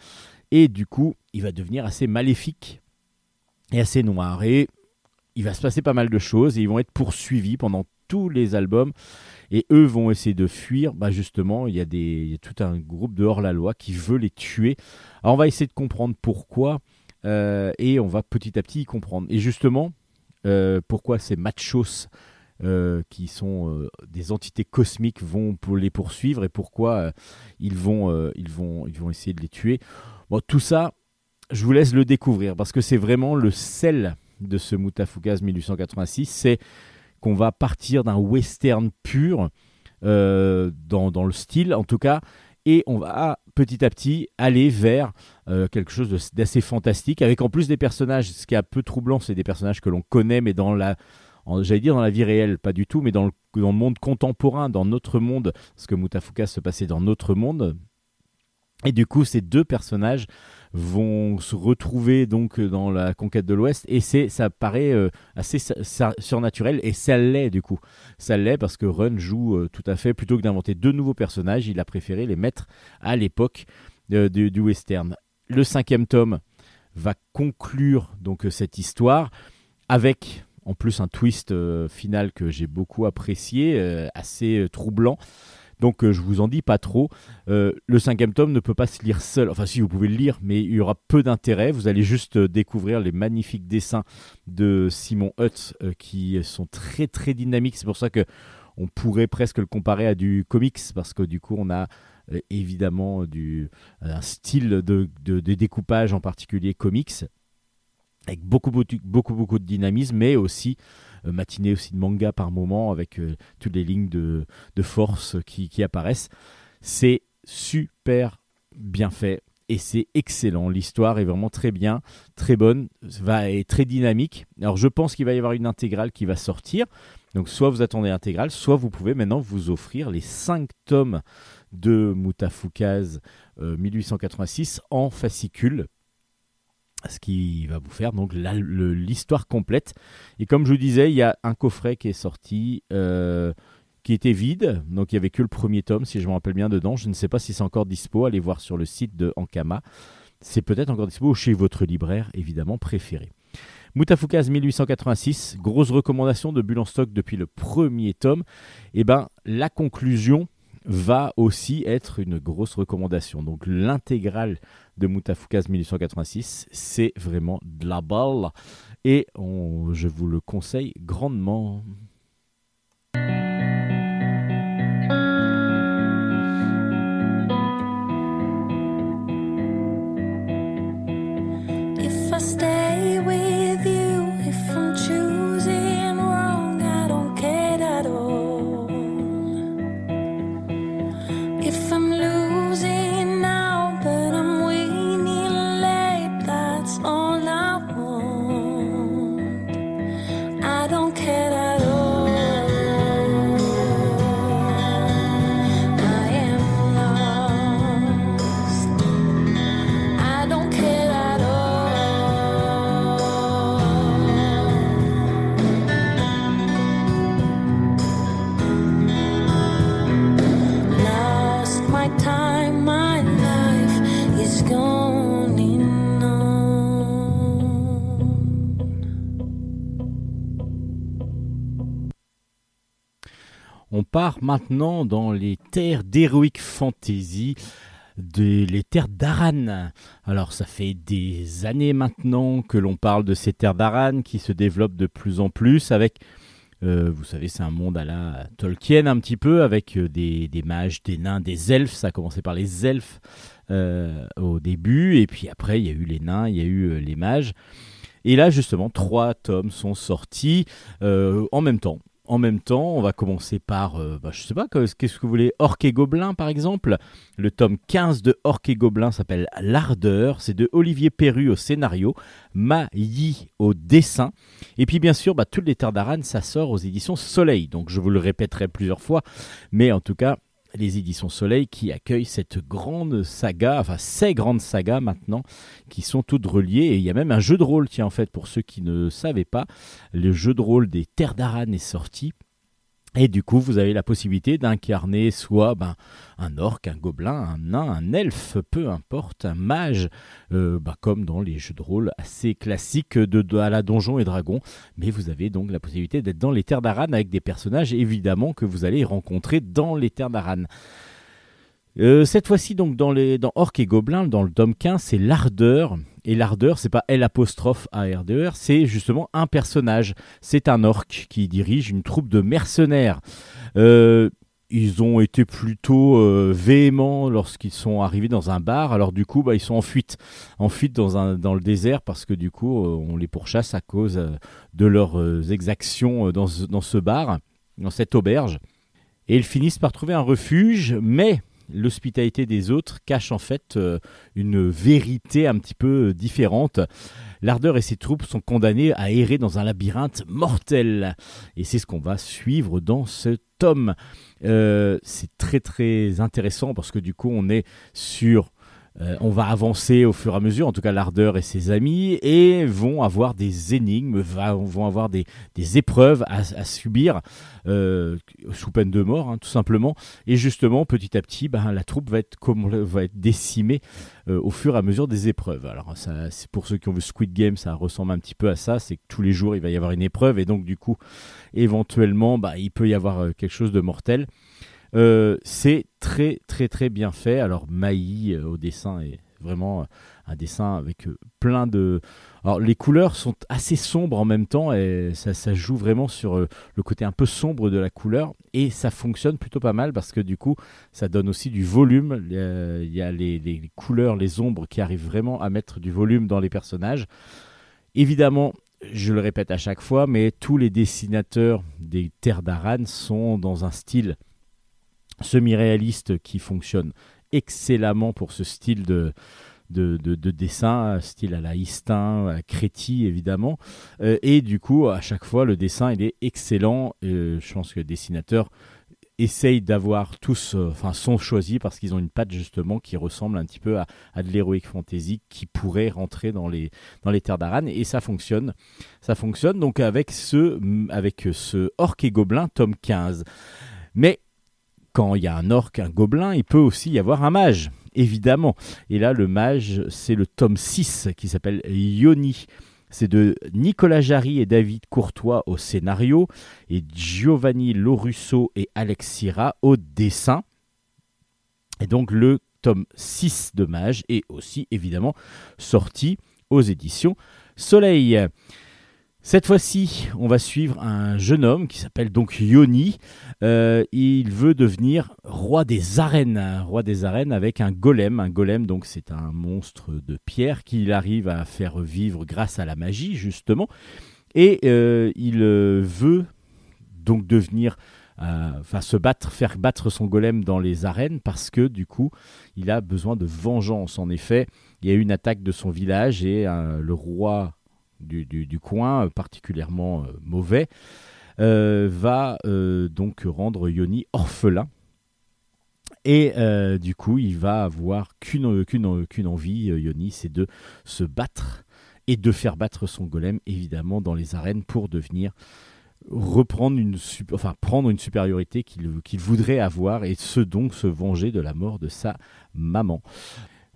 S1: et du coup il va devenir assez maléfique et assez noir et il va se passer pas mal de choses et ils vont être poursuivis pendant tous les albums et eux vont essayer de fuir. Bah justement, il y, a tout un groupe de hors-la-loi qui veut les tuer. Alors on va essayer de comprendre pourquoi euh, et on va petit à petit y comprendre. Et justement, euh, pourquoi ces machos euh, qui sont des entités cosmiques vont pour les poursuivre et pourquoi ils, vont, ils, vont, ils vont essayer de les tuer? Bon, tout ça, je vous laisse le découvrir parce que c'est vraiment le sel de ce Mutafukaz 1886. C'est qu'on va partir d'un western pur, euh, dans, le style en tout cas, et on va petit à petit aller vers euh, quelque chose d'assez fantastique, avec en plus des personnages, ce qui est un peu troublant, c'est des personnages que l'on connaît, mais dans la... J'allais dire dans la vie réelle, pas du tout, mais dans le, monde contemporain, dans notre monde, parce que Mutafuka se passait dans notre monde. Et du coup, ces deux personnages vont se retrouver donc dans la conquête de l'Ouest et c'est ça paraît euh, assez surnaturel et ça l'est du coup. Ça l'est parce que Run joue euh, tout à fait plutôt que d'inventer deux nouveaux personnages, il a préféré les mettre à l'époque euh, du, du, western. Le cinquième tome va conclure donc cette histoire avec en plus un twist final que j'ai beaucoup apprécié, assez troublant. Donc euh, je vous en dis pas trop. Euh, le cinquième tome ne peut pas se lire seul. Enfin si vous pouvez le lire, mais il y aura peu d'intérêt. Vous allez juste euh, découvrir les magnifiques dessins de Simon Hutz qui sont très très dynamiques. C'est pour ça que on pourrait presque le comparer à du comics parce que du coup on a évidemment un style de, découpage en particulier comics avec beaucoup, beaucoup, beaucoup, de dynamisme, mais aussi euh, matinée aussi de manga par moment avec euh, toutes les lignes de, force qui, apparaissent. C'est super bien fait et c'est excellent. L'histoire est vraiment très bien, très bonne, va est très dynamique. Alors je pense qu'il va y avoir une intégrale qui va sortir. Donc soit vous attendez l'intégrale, soit vous pouvez maintenant vous offrir les 5 tomes de Mutafukaz 1886 euh, en fascicule ce qui va vous faire donc l'histoire complète. Et comme je vous disais, il y a un coffret qui est sorti, euh, qui était vide, donc il n'y avait que le premier tome, si je me rappelle bien dedans. Je ne sais pas si c'est encore dispo, allez voir sur le site de Ankama. C'est peut-être encore dispo chez votre libraire, évidemment, préféré. Mutafukaz 1886, grosse recommandation de Bulle en stock depuis le premier tome. Et eh ben la conclusion va aussi être une grosse recommandation. Donc l'intégrale de Mutafukaz 1886, c'est vraiment de la balle et je vous le conseille grandement. On part maintenant dans les terres d'Heroic Fantasy, les terres d'Aran. Alors ça fait des années maintenant que l'on parle de ces terres d'Aran qui se développent de plus en plus avec, euh, vous savez, c'est un monde à la Tolkien un petit peu, avec euh, des, mages, des nains, des elfes. Ça a commencé par les elfes euh, au début, et puis après il y a eu les nains, il y a eu les mages. Et là, justement, trois tomes sont sortis en même temps en même temps, on va commencer par, je euh, bah, je sais pas, qu'est-ce que vous voulez, Orc et Gobelin par exemple. Le tome 15 de Orc et Gobelin s'appelle L'Ardeur, c'est de Olivier Perru au scénario, Ma Yi au dessin. Et puis bien sûr, bah, toutes les Terres ça sort aux éditions Soleil. Donc je vous le répéterai plusieurs fois, mais en tout cas, les éditions Soleil qui accueillent cette grande saga, enfin ces grandes sagas maintenant, qui sont toutes reliées. Et il y a même un jeu de rôle, tiens, en fait, pour ceux qui ne savaient pas, le jeu de rôle des Terres d'Aran est sorti. Et du coup, vous avez la possibilité d'incarner soit ben, un orc, un gobelin, un nain, un elfe, peu importe, un mage, euh, ben, comme dans les jeux de rôle assez classiques de, à la Donjon et Dragon. Mais vous avez donc la possibilité d'être dans les terres d'Aran avec des personnages évidemment que vous allez rencontrer dans les terres d'Aran. Euh, cette fois-ci, donc dans, les, dans Orc et Gobelin, dans le tome 15, c'est l'ardeur. Et l'ardeur, c'est pas L apostrophe A R D E R, c'est justement un personnage. C'est un orc qui dirige une troupe de mercenaires. Euh, ils ont été plutôt euh, véhéments lorsqu'ils sont arrivés dans un bar. Alors du coup, bah, ils sont en fuite, en fuite dans, le désert parce que du coup, on les pourchasse à cause de leurs exactions dans ce bar, dans cette auberge. Et ils finissent par trouver un refuge, mais l'hospitalité des autres cache en fait euh, une vérité un petit peu différente. L'ardeur et ses troupes sont condamnés à errer dans un labyrinthe mortel. Et c'est ce qu'on va suivre dans ce tome. Euh, c'est très très intéressant parce que du coup on est sur euh, on va avancer au fur et à mesure, en tout cas l'ardeur et ses amis, et vont avoir des énigmes, vont avoir des, épreuves à, subir euh, sous peine de mort, hein, tout simplement. Et justement, petit à petit, ben, la troupe va être, décimée euh, au fur et à mesure des épreuves. Alors, pour ceux qui ont vu Squid Game, ça ressemble un petit peu à ça. C'est que tous les jours, il va y avoir une épreuve, et donc du coup, éventuellement, ben, il peut y avoir quelque chose de mortel. Euh, c'est très très très bien fait. Alors Maï euh, au dessin est vraiment euh, un dessin avec plein de... Alors les couleurs sont assez sombres en même temps et ça, joue vraiment sur le côté un peu sombre de la couleur et ça fonctionne plutôt pas mal parce que du coup ça donne aussi du volume. Il y a les, les couleurs, les ombres qui arrivent vraiment à mettre du volume dans les personnages. Évidemment, je le répète à chaque fois, mais tous les dessinateurs des Terres d'Aran sont dans un style semi-réaliste qui fonctionne excellemment pour ce style de, de, dessin, style à la Histin, à Créti évidemment. Euh, et du coup, à chaque fois, le dessin il est excellent. Euh, je pense que le dessinateur essaye d'avoir tous, euh, enfin, sont choisis parce qu'ils ont une patte justement qui ressemble un petit peu à, de l'heroic fantasy qui pourrait rentrer dans les, dans les terres d'Aran et ça fonctionne. Ça fonctionne donc avec ce, avec ce Orc et Gobelin tome 15. Mais quand il y a un orc, un gobelin, il peut aussi y avoir un mage, évidemment. Et là, le mage, c'est le tome 6 qui s'appelle Yoni. C'est de Nicolas Jarry et David Courtois au scénario et Giovanni Lorusso et Alex Sira au dessin. Et donc le tome 6 de Mage est aussi évidemment sorti aux éditions Soleil. Cette fois-ci, on va suivre un jeune homme qui s'appelle donc Yoni. Euh, il veut devenir roi des arènes, roi des arènes avec un golem. Un golem, donc, c'est un monstre de pierre qu'il arrive à faire vivre grâce à la magie, justement. Et euh, il euh, veut donc devenir enfin se battre, faire battre son golem dans les arènes parce que du coup, il a besoin de vengeance. En effet, il y a eu une attaque de son village et le roi du, coin, euh, particulièrement euh, mauvais, euh, va donc rendre Yoni orphelin. Et du coup, il va avoir qu'une envie, Yoni, c'est de se battre et de faire battre son golem, évidemment, dans les arènes pour devenir reprendre une enfin prendre une supériorité qu'il voudrait avoir et ce donc se venger de la mort de sa maman.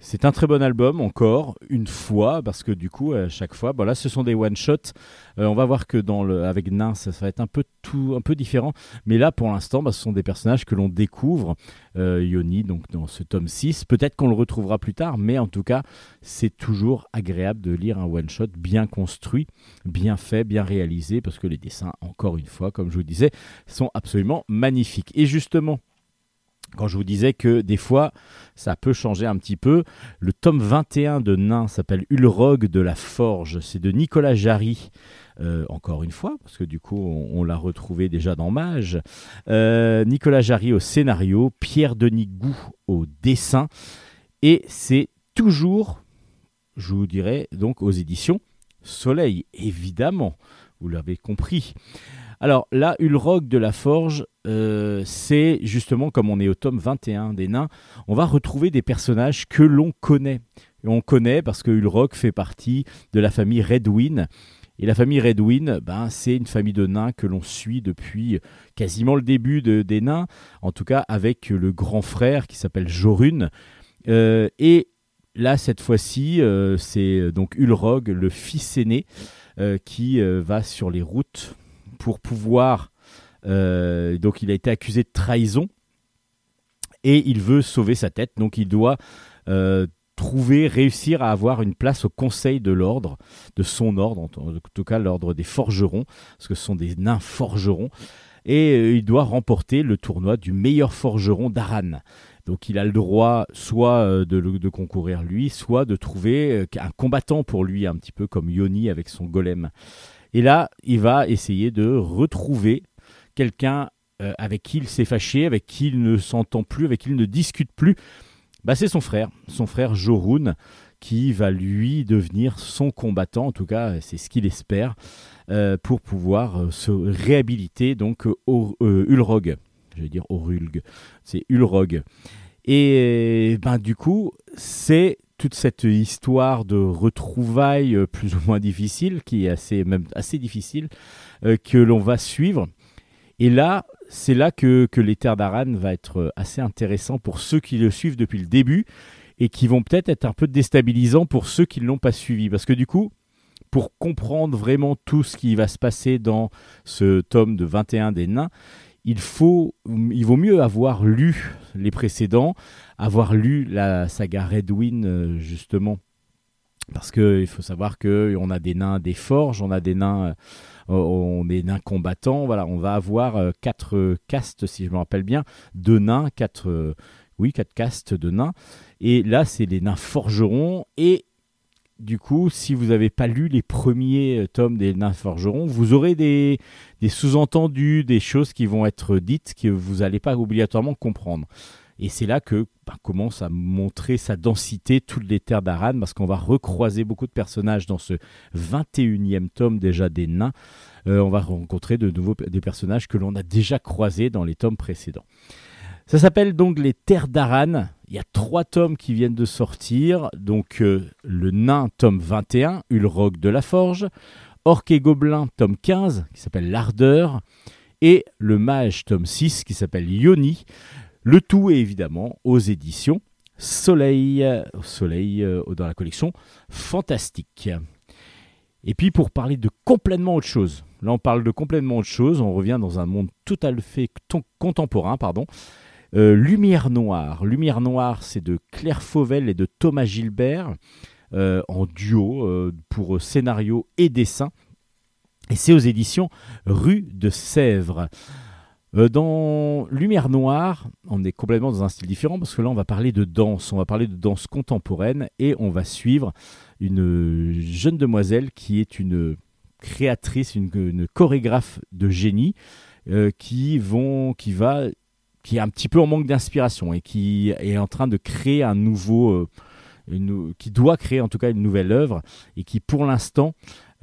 S1: C'est un très bon album encore une fois parce que du coup à chaque fois, bon là ce sont des one shot. Euh, on va voir que avec Nain ça, va être un peu tout un peu différent, mais là pour l'instant bah, ce sont des personnages que l'on découvre. Euh, Yoni donc dans ce tome 6, peut-être qu'on le retrouvera plus tard, mais en tout cas c'est toujours agréable de lire un one shot bien construit, bien fait, bien réalisé parce que les dessins encore une fois comme je vous disais sont absolument magnifiques. Et justement quand je vous disais que des fois, ça peut changer un petit peu. Le tome 21 de Nain s'appelle Ulrog de la Forge. C'est de Nicolas Jarry, euh, encore une fois, parce que du coup, on, l'a retrouvé déjà dans Mage. Euh, Nicolas Jarry au scénario, Pierre-Denis Gou au dessin. Et c'est toujours, je vous dirais, donc aux éditions Soleil, évidemment. Vous l'avez compris. Alors là, Ulrog de la Forge, euh, c'est justement comme on est au tome 21 des nains, on va retrouver des personnages que l'on connaît. On connaît parce que Ulrog fait partie de la famille Redwin. Et la famille Redwin, ben, c'est une famille de nains que l'on suit depuis quasiment le début des nains, en tout cas avec le grand frère qui s'appelle Jorun. Euh, et là, cette fois-ci, euh, c'est donc Ulrog, le fils aîné, qui va sur les routes pour pouvoir. Euh, donc, il a été accusé de trahison et il veut sauver sa tête. Donc, il doit euh, trouver, réussir à avoir une place au conseil de l'ordre, de son ordre, en tout cas l'ordre des forgerons, parce que ce sont des nains forgerons. Et euh, il doit remporter le tournoi du meilleur forgeron d'Aran. Donc il a le droit soit de, de, concourir lui, soit de trouver un combattant pour lui, un petit peu comme Yoni avec son golem. Et là, il va essayer de retrouver quelqu'un euh, avec qui il s'est fâché, avec qui il ne s'entend plus, avec qui il ne discute plus. Bah, c'est son frère, son frère Jorun, qui va lui devenir son combattant, en tout cas c'est ce qu'il espère, euh, pour pouvoir euh, se réhabiliter donc au Ulrog. Je vais dire Orulg, c'est Ulrog. Et ben, du coup, c'est toute cette histoire de retrouvailles euh, plus ou moins difficile, qui est assez, même assez difficile, euh, que l'on va suivre. Et là, c'est là que, que les terres d'Aran va être euh, assez intéressant pour ceux qui le suivent depuis le début et qui vont peut-être être un peu déstabilisants pour ceux qui ne l'ont pas suivi. Parce que du coup, pour comprendre vraiment tout ce qui va se passer dans ce tome de 21 des nains, il, faut, il vaut mieux avoir lu les précédents, avoir lu la saga Redwin, euh, justement. Parce qu'il faut savoir qu'on a des nains des forges, on a des nains, euh, on des nains combattants. Voilà, on va avoir euh, quatre castes, si je me rappelle bien, de nains, quatre, oui, quatre castes de nains. Et là, c'est les nains forgerons. Et du coup, si vous n'avez pas lu les premiers euh, tomes des Nains Forgerons, vous aurez des, sous-entendus, des choses qui vont être dites que vous n'allez pas obligatoirement comprendre. Et c'est là que bah, commence à montrer sa densité toutes les terres d'Aran, parce qu'on va recroiser beaucoup de personnages dans ce 21e tome déjà des nains. Euh, on va rencontrer de nouveaux des personnages que l'on a déjà croisés dans les tomes précédents. Ça s'appelle donc Les Terres d'Aran. Il y a trois tomes qui viennent de sortir. Donc euh, Le Nain, tome 21, Ulrog de la Forge. Orc et Gobelin, tome 15, qui s'appelle L'Ardeur. Et Le Mage, tome 6, qui s'appelle Yoni. Le tout est évidemment aux éditions Soleil, Soleil euh, dans la collection Fantastique. Et puis pour parler de complètement autre chose, là on parle de complètement autre chose, on revient dans un monde tout à fait contemporain, pardon. Euh, Lumière Noire. Lumière Noire, c'est de Claire Fauvel et de Thomas Gilbert euh, en duo euh, pour scénario et dessin. Et c'est aux éditions Rue de Sèvres. Dans Lumière Noire, on est complètement dans un style différent parce que là, on va parler de danse, on va parler de danse contemporaine et on va suivre une jeune demoiselle qui est une créatrice, une, chorégraphe de génie qui, vont, qui va qui est un petit peu en manque d'inspiration et qui est en train de créer un nouveau, euh, qui doit créer en tout cas une nouvelle œuvre et qui pour l'instant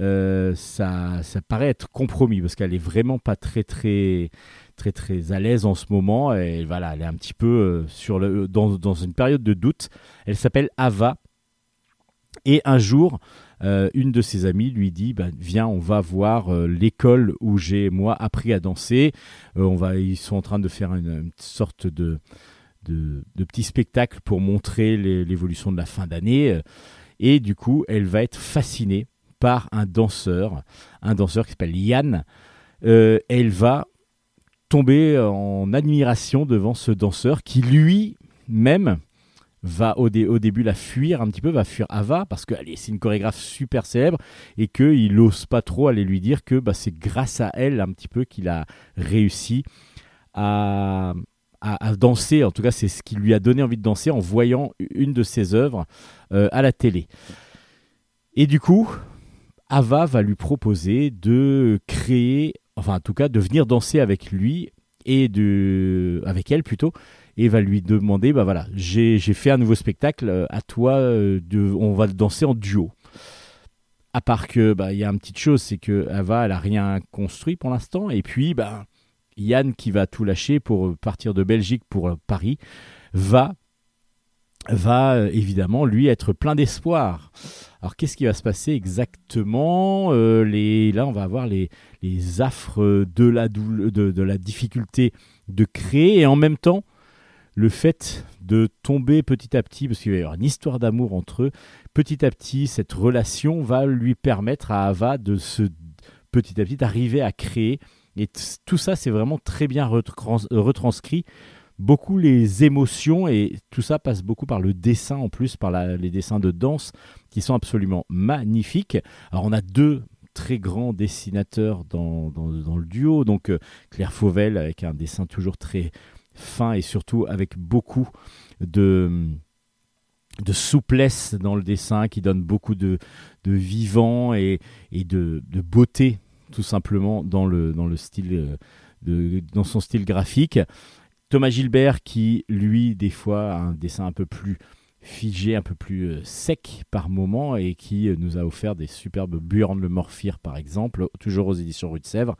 S1: euh, ça, ça paraît être compromis parce qu'elle est vraiment pas très très très très à l'aise en ce moment et voilà elle est un petit peu euh, sur le, dans, dans une période de doute. Elle s'appelle Ava et un jour euh, une de ses amies lui dit bah, Viens, on va voir euh, l'école où j'ai, moi, appris à danser. Euh, on va, ils sont en train de faire une, sorte de, de, petit spectacle pour montrer l'évolution de la fin d'année. Et du coup, elle va être fascinée par un danseur, un danseur qui s'appelle Yann. elle va tomber en admiration devant ce danseur qui lui-même va au, début la fuir un petit peu, va fuir Ava parce que c'est une chorégraphe super célèbre et qu'il n'ose pas trop aller lui dire que bah, c'est grâce à elle un petit peu qu'il a réussi à, danser. En tout cas, c'est ce qui lui a donné envie de danser en voyant une de ses œuvres euh, à la télé. Et du coup, Ava va lui proposer de créer, enfin en tout cas de venir danser avec lui et de, avec elle plutôt, et va lui demander bah voilà, j'ai fait un nouveau spectacle, euh, à toi, euh, de, on va danser en duo. À part que bah il y a une petite chose, c'est que Ava elle a rien construit pour l'instant et puis bah Yann qui va tout lâcher pour partir de Belgique pour Paris va va euh, évidemment lui être plein d'espoir. Alors qu'est-ce qui va se passer exactement euh, les, Là on va avoir les, les affres de la, de, de la difficulté de créer et en même temps le fait de tomber petit à petit, parce qu'il va y avoir une histoire d'amour entre eux, petit à petit, cette relation va lui permettre à Ava de se petit à petit arriver à créer. Et tout ça, c'est vraiment très bien retranscrit. Beaucoup les émotions, et tout ça passe beaucoup par le dessin en plus, par les dessins de danse, qui sont absolument magnifiques. Alors on a deux très grands dessinateurs dans, dans, le duo, donc euh, Claire Fauvel avec un dessin toujours très fin et surtout avec beaucoup de, de souplesse dans le dessin qui donne beaucoup de, de vivant et, et de, de, beauté tout simplement dans le, dans le style euh, de, dans son style graphique. Thomas Gilbert qui lui des fois a un dessin un peu plus figé, un peu plus euh, sec par moment et qui euh, nous a offert des superbes Burn le Morphire par exemple, toujours aux éditions Rue de Sèvres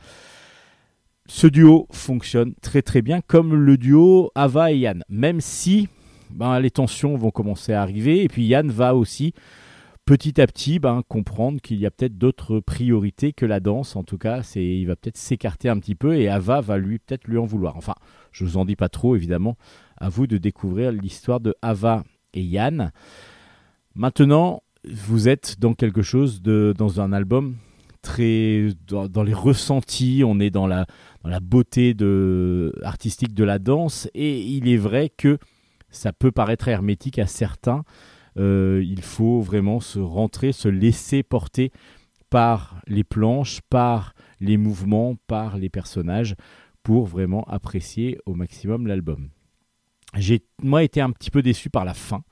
S1: ce duo fonctionne très très bien comme le duo Ava et Yann, même si ben, les tensions vont commencer à arriver et puis Yann va aussi petit à petit ben, comprendre qu'il y a peut-être d'autres priorités que la danse. En tout cas, c'est, il va peut-être s'écarter un petit peu et Ava va lui peut-être lui en vouloir. Enfin, je vous en dis pas trop évidemment. À vous de découvrir l'histoire de Ava et Yann. Maintenant, vous êtes dans quelque chose de dans un album très dans, les ressentis, on est dans la, dans la beauté artistique de la danse, et il est vrai que ça peut paraître hermétique à certains. Euh, il faut vraiment se rentrer, se laisser porter par les planches, par les mouvements, par les personnages, pour vraiment apprécier au maximum l'album. J'ai moi été un petit peu déçu par la fin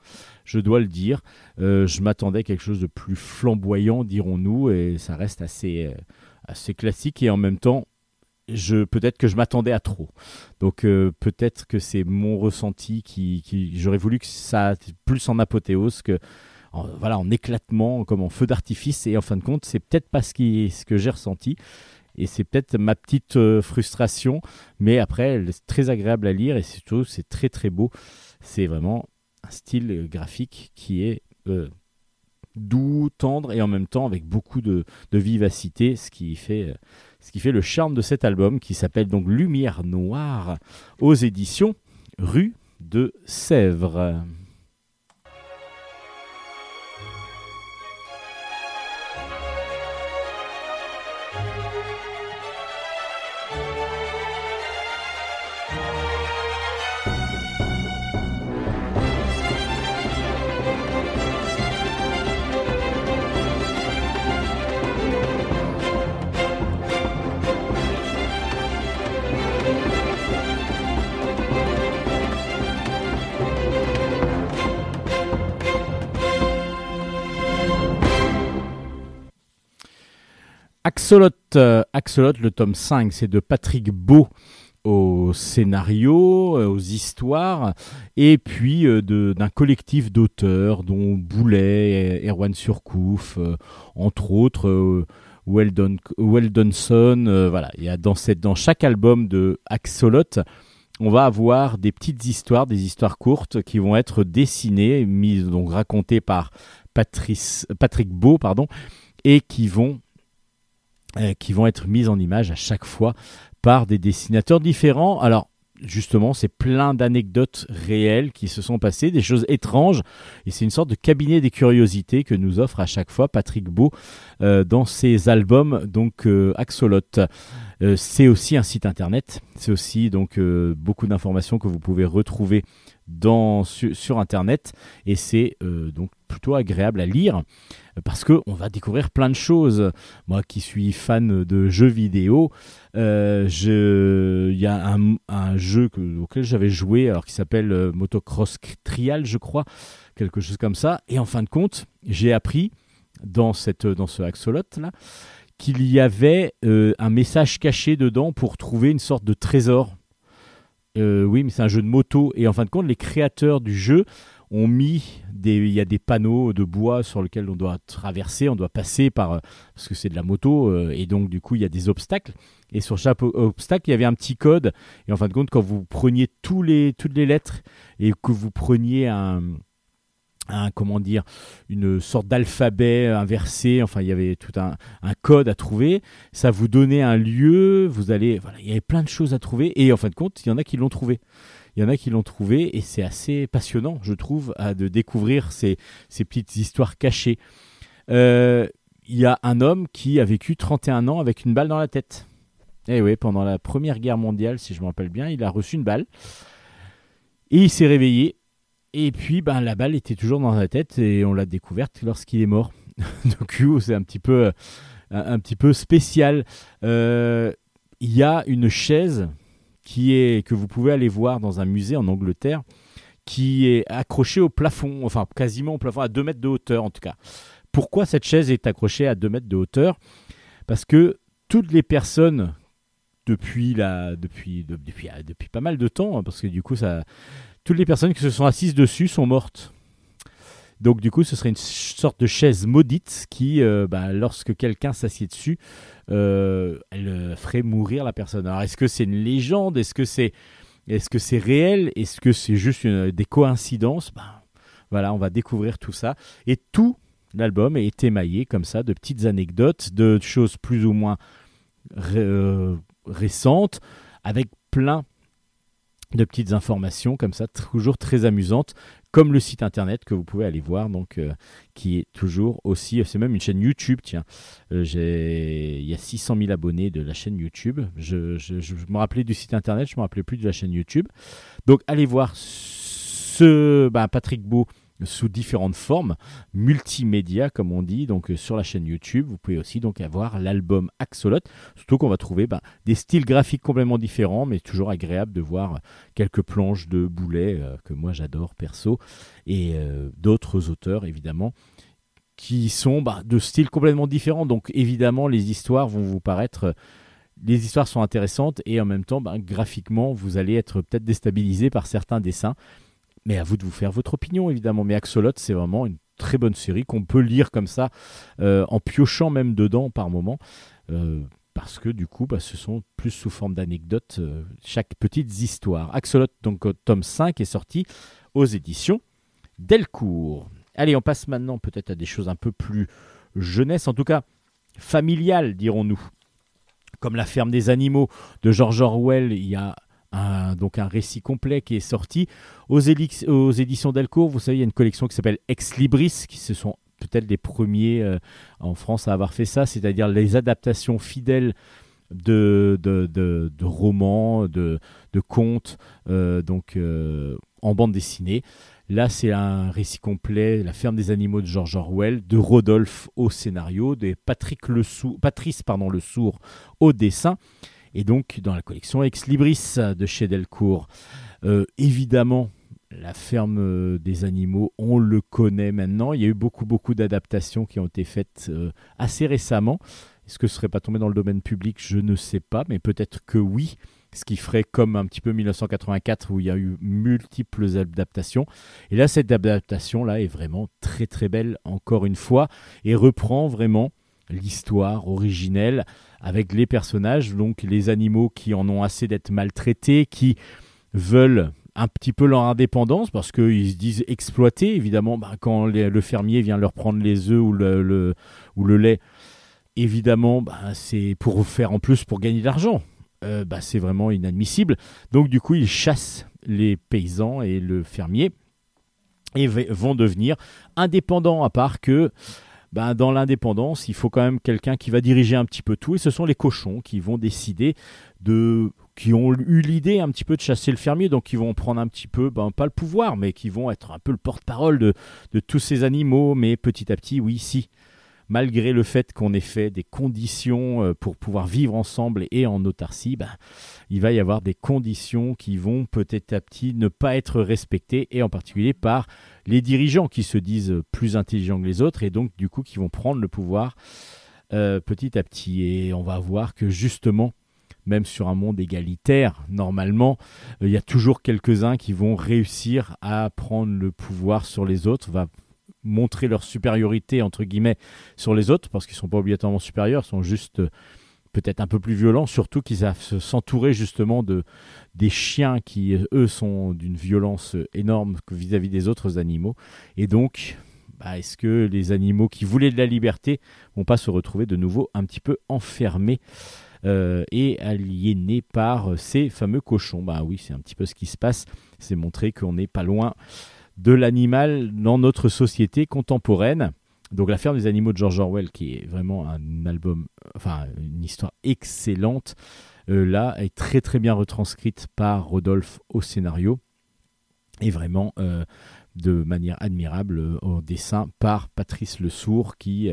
S1: je dois le dire. Euh, je m'attendais à quelque chose de plus flamboyant, dirons-nous, et ça reste assez, euh, assez classique et en même temps, je, peut-être que je m'attendais à trop. Donc euh, peut-être que c'est mon ressenti qui, j'aurais voulu que ça plus en apothéose que en, voilà en éclatement comme en feu d'artifice. Et en fin de compte c'est peut-être pas ce, qui, ce que j'ai ressenti. Et c'est peut-être ma petite frustration. Mais après elle est très agréable à lire et surtout c'est très très beau. C'est vraiment un style graphique qui est euh, doux, tendre et en même temps avec beaucoup de, vivacité, ce qui, fait, euh, ce qui fait le charme de cet album qui s'appelle donc Lumière Noire aux éditions Rue de Sèvres. Axolot, euh, Axolot, le tome 5, c'est de Patrick Beau au scénario, euh, aux histoires, et puis euh, d'un collectif d'auteurs dont Boulet, Erwan Surcouf, entre autres, Weldon, Weldonson. voilà, il y a dans, chaque album de Axolot, on va avoir des petites histoires, des histoires courtes qui vont être dessinées, mises, donc racontées par Patrick Beau, et qui vont qui vont être mises en image à chaque fois par des dessinateurs différents. Alors, justement, c'est plein d'anecdotes réelles qui se sont passées, des choses étranges, et c'est une sorte de cabinet des curiosités que nous offre à chaque fois Patrick Beau euh, dans ses albums, donc euh, Axolot. c'est aussi un site internet, c'est aussi donc beaucoup d'informations que vous pouvez retrouver sur, internet, et c'est donc plutôt agréable à lire parce que on va découvrir plein de choses. Moi qui suis fan de jeux vidéo, euh, il y a un, jeu auquel j'avais joué, alors qui s'appelle euh, Motocross Trial, je crois, quelque chose comme ça. Et en fin de compte, j'ai appris dans cette dans ce axolot là qu'il y avait euh, un message caché dedans pour trouver une sorte de trésor. Oui, mais c'est un jeu de moto et en fin de compte, les créateurs du jeu ont mis des, il y a des panneaux de bois sur lesquels on doit traverser, on doit passer par, euh, parce que c'est de la moto, euh, et donc du coup il y a des obstacles. Et sur chaque obstacle, il y avait un petit code. Et en fin de compte, quand vous preniez tous les, toutes les lettres et que vous preniez un, un, comment dire, une sorte d'alphabet inversé. Enfin, il y avait tout un, code à trouver. Ça vous donnait un lieu. Vous allez, il y avait plein de choses à trouver. Et en fin de compte, il y en a qui l'ont trouvé. Il y en a qui l'ont trouvé et c'est assez passionnant, je trouve, de découvrir ces, petites histoires cachées. Euh, il y a un homme qui a vécu 31 ans avec une balle dans la tête. Eh oui, pendant la Première Guerre mondiale, si je me rappelle bien, il a reçu une balle. Et il s'est réveillé. Et puis, ben, la balle était toujours dans la tête et on l'a découverte lorsqu'il est mort. Donc, c'est un petit peu, un, petit peu spécial. Euh, il y a une chaise qui est, que vous pouvez aller voir dans un musée en Angleterre qui est accrochée au plafond, enfin quasiment au plafond, à 2 mètres de hauteur en tout cas. Pourquoi cette chaise est accrochée à 2 mètres de hauteur? Parce que toutes les personnes depuis, la, depuis, depuis, depuis pas mal de temps, hein, parce que du coup, ça, toutes les personnes qui se sont assises dessus sont mortes. Donc du coup, ce serait une sorte de chaise maudite qui, euh, bah, lorsque quelqu'un s'assied dessus, euh, elle ferait mourir la personne. Alors est-ce que c'est une légende? Est-ce que c'est est-ce réel? Est-ce que c'est juste des coïncidences? Ben, Voilà, on va découvrir tout ça. Et tout l'album est émaillé comme ça de petites anecdotes, de choses plus ou moins récente, avec plein de petites informations comme ça, toujours très amusantes, comme le site internet que vous pouvez aller voir, donc euh, qui est toujours aussi, c'est même une chaîne YouTube, tiens, euh, il y a 600 000 abonnés de la chaîne YouTube, je, me rappelais du site internet, je me rappelais plus de la chaîne YouTube, donc allez voir ce bah, Patrick Beau sous différentes formes, multimédia comme on dit, donc euh, sur la chaîne YouTube. Vous pouvez aussi donc avoir l'album Axolot, surtout qu'on va trouver bah, des styles graphiques complètement différents, mais toujours agréable de voir quelques planches de boulets euh, que moi j'adore perso, et euh, d'autres auteurs évidemment qui sont bah, de styles complètement différents. Donc évidemment les histoires vont vous paraître les histoires sont intéressantes et en même temps, bah, graphiquement, vous allez être peut-être déstabilisé par certains dessins. Mais à vous de vous faire votre opinion, évidemment. Mais Axolot, c'est vraiment une très bonne série qu'on peut lire comme ça, euh, en piochant même dedans par moment. Euh, parce que du coup, bah, ce sont plus sous forme d'anecdotes, euh, chaque petite histoire. Axolot, donc tome 5, est sorti aux éditions Delcourt. Allez, on passe maintenant peut-être à des choses un peu plus jeunesse, en tout cas familiales, dirons-nous. Comme La ferme des animaux de George Orwell, il y a donc un récit complet qui est sorti. Aux, éditions Delcourt, vous savez, il y a une collection qui s'appelle Ex Libris, qui se sont peut-être les premiers euh, en France à avoir fait ça, c'est-à-dire les adaptations fidèles de, romans, de, contes, euh, donc euh, en bande dessinée. Là, c'est un récit complet, La ferme des animaux de George Orwell, de Rodolphe au scénario, de Patrick le Patrice pardon, Le Sourd au dessin et donc dans la collection Ex Libris de chez Delcourt. Euh, évidemment, la ferme euh, des animaux, on le connaît maintenant. Il y a eu beaucoup, beaucoup d'adaptations qui ont été faites euh, assez récemment. Est-ce que ce serait pas tombé dans le domaine public? Je ne sais pas, mais peut-être que oui. Ce qui ferait comme un petit peu 1984 où il y a eu multiples adaptations. Et là, cette adaptation-là est vraiment très très belle, encore une fois, et reprend vraiment l'histoire originelle avec les personnages, donc les animaux qui en ont assez d'être maltraités, qui veulent un petit peu leur indépendance parce qu'ils se disent exploités, évidemment, bah, quand le fermier vient leur prendre les œufs ou le, ou le lait, évidemment, bah, c'est pour faire en plus pour gagner de l'argent. Euh, bah, c'est vraiment inadmissible. Donc du coup, ils chassent les paysans et le fermier et vont devenir indépendants à part que ben, dans l'indépendance, il faut quand même quelqu'un qui va diriger un petit peu tout. Et ce sont les cochons qui vont décider de qui ont eu l'idée un petit peu de chasser le fermier, donc qui vont prendre un petit peu, ben, pas le pouvoir, mais qui vont être un peu le porte-parole de, de tous ces animaux. Mais petit à petit, oui, si, malgré le fait qu'on ait fait des conditions euh, pour pouvoir vivre ensemble et en autarcie, ben, il va y avoir des conditions qui vont petit à petit ne pas être respectées, et en particulier par les dirigeants qui se disent plus intelligents que les autres, et donc du coup qui vont prendre le pouvoir euh, petit à petit. Et on va voir que justement, même sur un monde égalitaire, normalement, euh, il y a toujours quelques-uns qui vont réussir à prendre le pouvoir sur les autres, va montrer leur supériorité entre guillemets sur les autres parce qu'ils sont pas obligatoirement supérieurs, ils sont juste peut-être un peu plus violents, surtout qu'ils savent s'entourer justement de des chiens qui eux sont d'une violence énorme vis-à-vis des autres animaux et donc bah, est-ce que les animaux qui voulaient de la liberté vont pas se retrouver de nouveau un petit peu enfermés euh, et aliénés par ces fameux cochons? Bah oui, c'est un petit peu ce qui se passe. C'est montrer qu'on n'est pas loin de l'animal dans notre société contemporaine. Donc la ferme des animaux de George Orwell, qui est vraiment un album, enfin une histoire excellente, euh, là est très très bien retranscrite par Rodolphe au scénario et vraiment euh, de manière admirable euh, au dessin par Patrice Le Sourd qui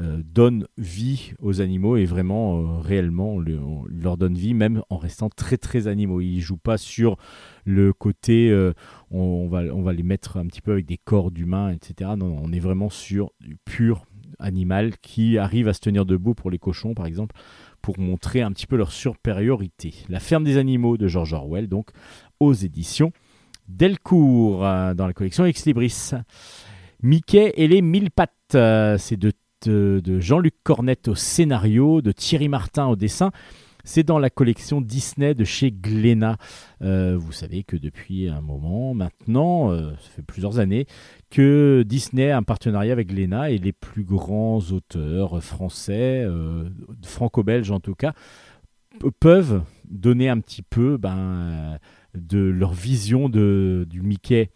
S1: donne vie aux animaux et vraiment euh, réellement on, leur donne vie même en restant très très animaux. Il joue pas sur le côté euh, on, va, on va les mettre un petit peu avec des corps d'humains, etc. Non, on est vraiment sur du pur animal qui arrive à se tenir debout pour les cochons par exemple pour montrer un petit peu leur supériorité. La ferme des animaux de George Orwell donc aux éditions Delcourt dans la collection Ex Libris. Mickey et les mille pattes, c'est de de Jean-Luc Cornette au scénario, de Thierry Martin au dessin. C'est dans la collection Disney de chez Glénat. Euh, vous savez que depuis un moment maintenant, euh, ça fait plusieurs années, que Disney a un partenariat avec Glénat et les plus grands auteurs français, euh, franco-belges en tout cas, peuvent donner un petit peu ben, de leur vision de, du Mickey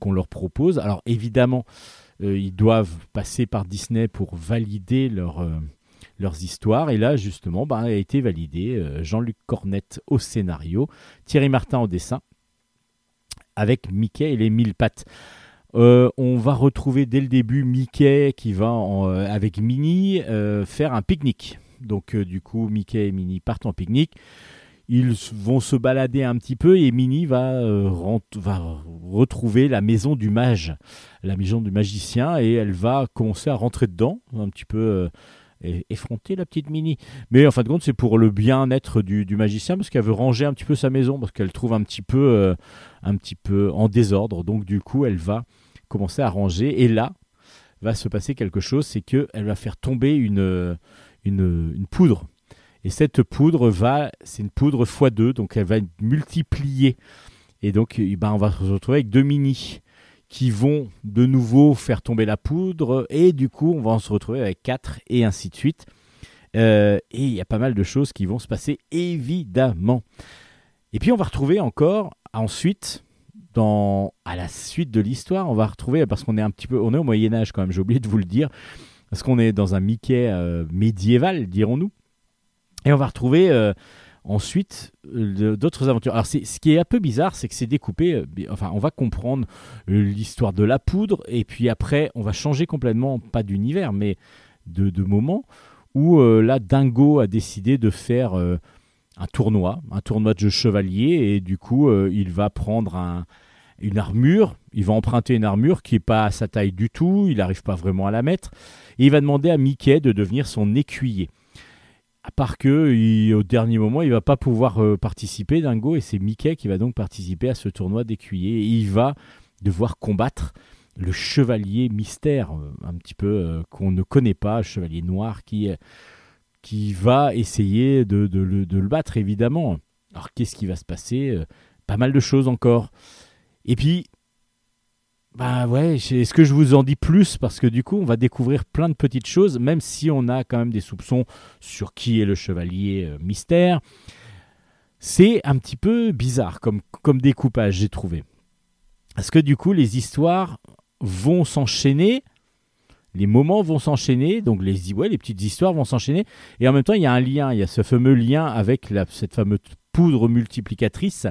S1: qu'on, leur propose. Alors évidemment, ils doivent passer par Disney pour valider euh, leurs histoires. Et là, justement, bah, a été validé euh, Jean-Luc Cornette au scénario, Thierry Martin au dessin, avec Mickey et les mille pattes. on va retrouver dès le début Mickey qui va avec Minnie faire un pique-nique. Donc du coup, Mickey et Minnie partent en pique-nique ils vont se balader un petit peu et Minnie va, euh, va retrouver la maison du mage, la maison du magicien, et elle va commencer à rentrer dedans, un petit peu euh, effronter la petite Minnie. Mais en fin de compte, c'est pour le bien-être du, magicien, parce qu'elle veut ranger un petit peu sa maison, parce qu'elle trouve un petit peu, euh, un petit peu en désordre. Donc du coup, elle va commencer à ranger, et là va se passer quelque chose, c'est qu'elle va faire tomber une poudre et cette poudre va, c'est une poudre x2, donc elle va être multipliée. Et donc, eh ben, on va se retrouver avec deux mini qui vont de nouveau faire tomber la poudre. Et du coup, on va se retrouver avec quatre et ainsi de suite. Euh, et il y a pas mal de choses qui vont se passer, évidemment. Et puis, on va retrouver encore ensuite, dans, à la suite de l'histoire, on va retrouver, parce qu'on est un petit peu, on est au Moyen-Âge quand même, j'ai oublié de vous le dire, parce qu'on est dans un Mickey euh, médiéval, dirons-nous. Et on va retrouver euh, ensuite euh, d'autres aventures. Alors, ce qui est un peu bizarre, c'est que c'est découpé. Euh, enfin, on va comprendre l'histoire de la poudre, et puis après, on va changer complètement, pas d'univers, mais de, moment, où là, Dingo a décidé de faire un tournoi, un tournoi de jeu chevalier, et du coup, il va prendre un, une armure, il va emprunter une armure qui n'est pas à sa taille du tout, il n'arrive pas vraiment à la mettre, et il va demander à Mickey de devenir son écuyer. À part que au dernier moment, il va pas pouvoir euh, participer, Dingo, et c'est Mickey qui va donc participer à ce tournoi d'écuyer. Et il va devoir combattre le chevalier mystère, euh, un petit peu euh, qu'on ne connaît pas, chevalier noir, qui, va essayer de, de, le battre, évidemment. Alors qu'est-ce qui va se passer? Pas mal de choses encore. Et puis, bah ouais, est-ce que je vous en dis plus? Parce que du coup, on va découvrir plein de petites choses, même si on a quand même des soupçons sur qui est le chevalier euh, mystère. C'est un petit peu bizarre comme, comme découpage, j'ai trouvé. Parce que du coup, les histoires vont s'enchaîner, les moments vont s'enchaîner, donc les, ouais, les petites histoires vont s'enchaîner, et en même temps, il y a un lien, il y a ce fameux lien avec cette fameuse poudre multiplicatrice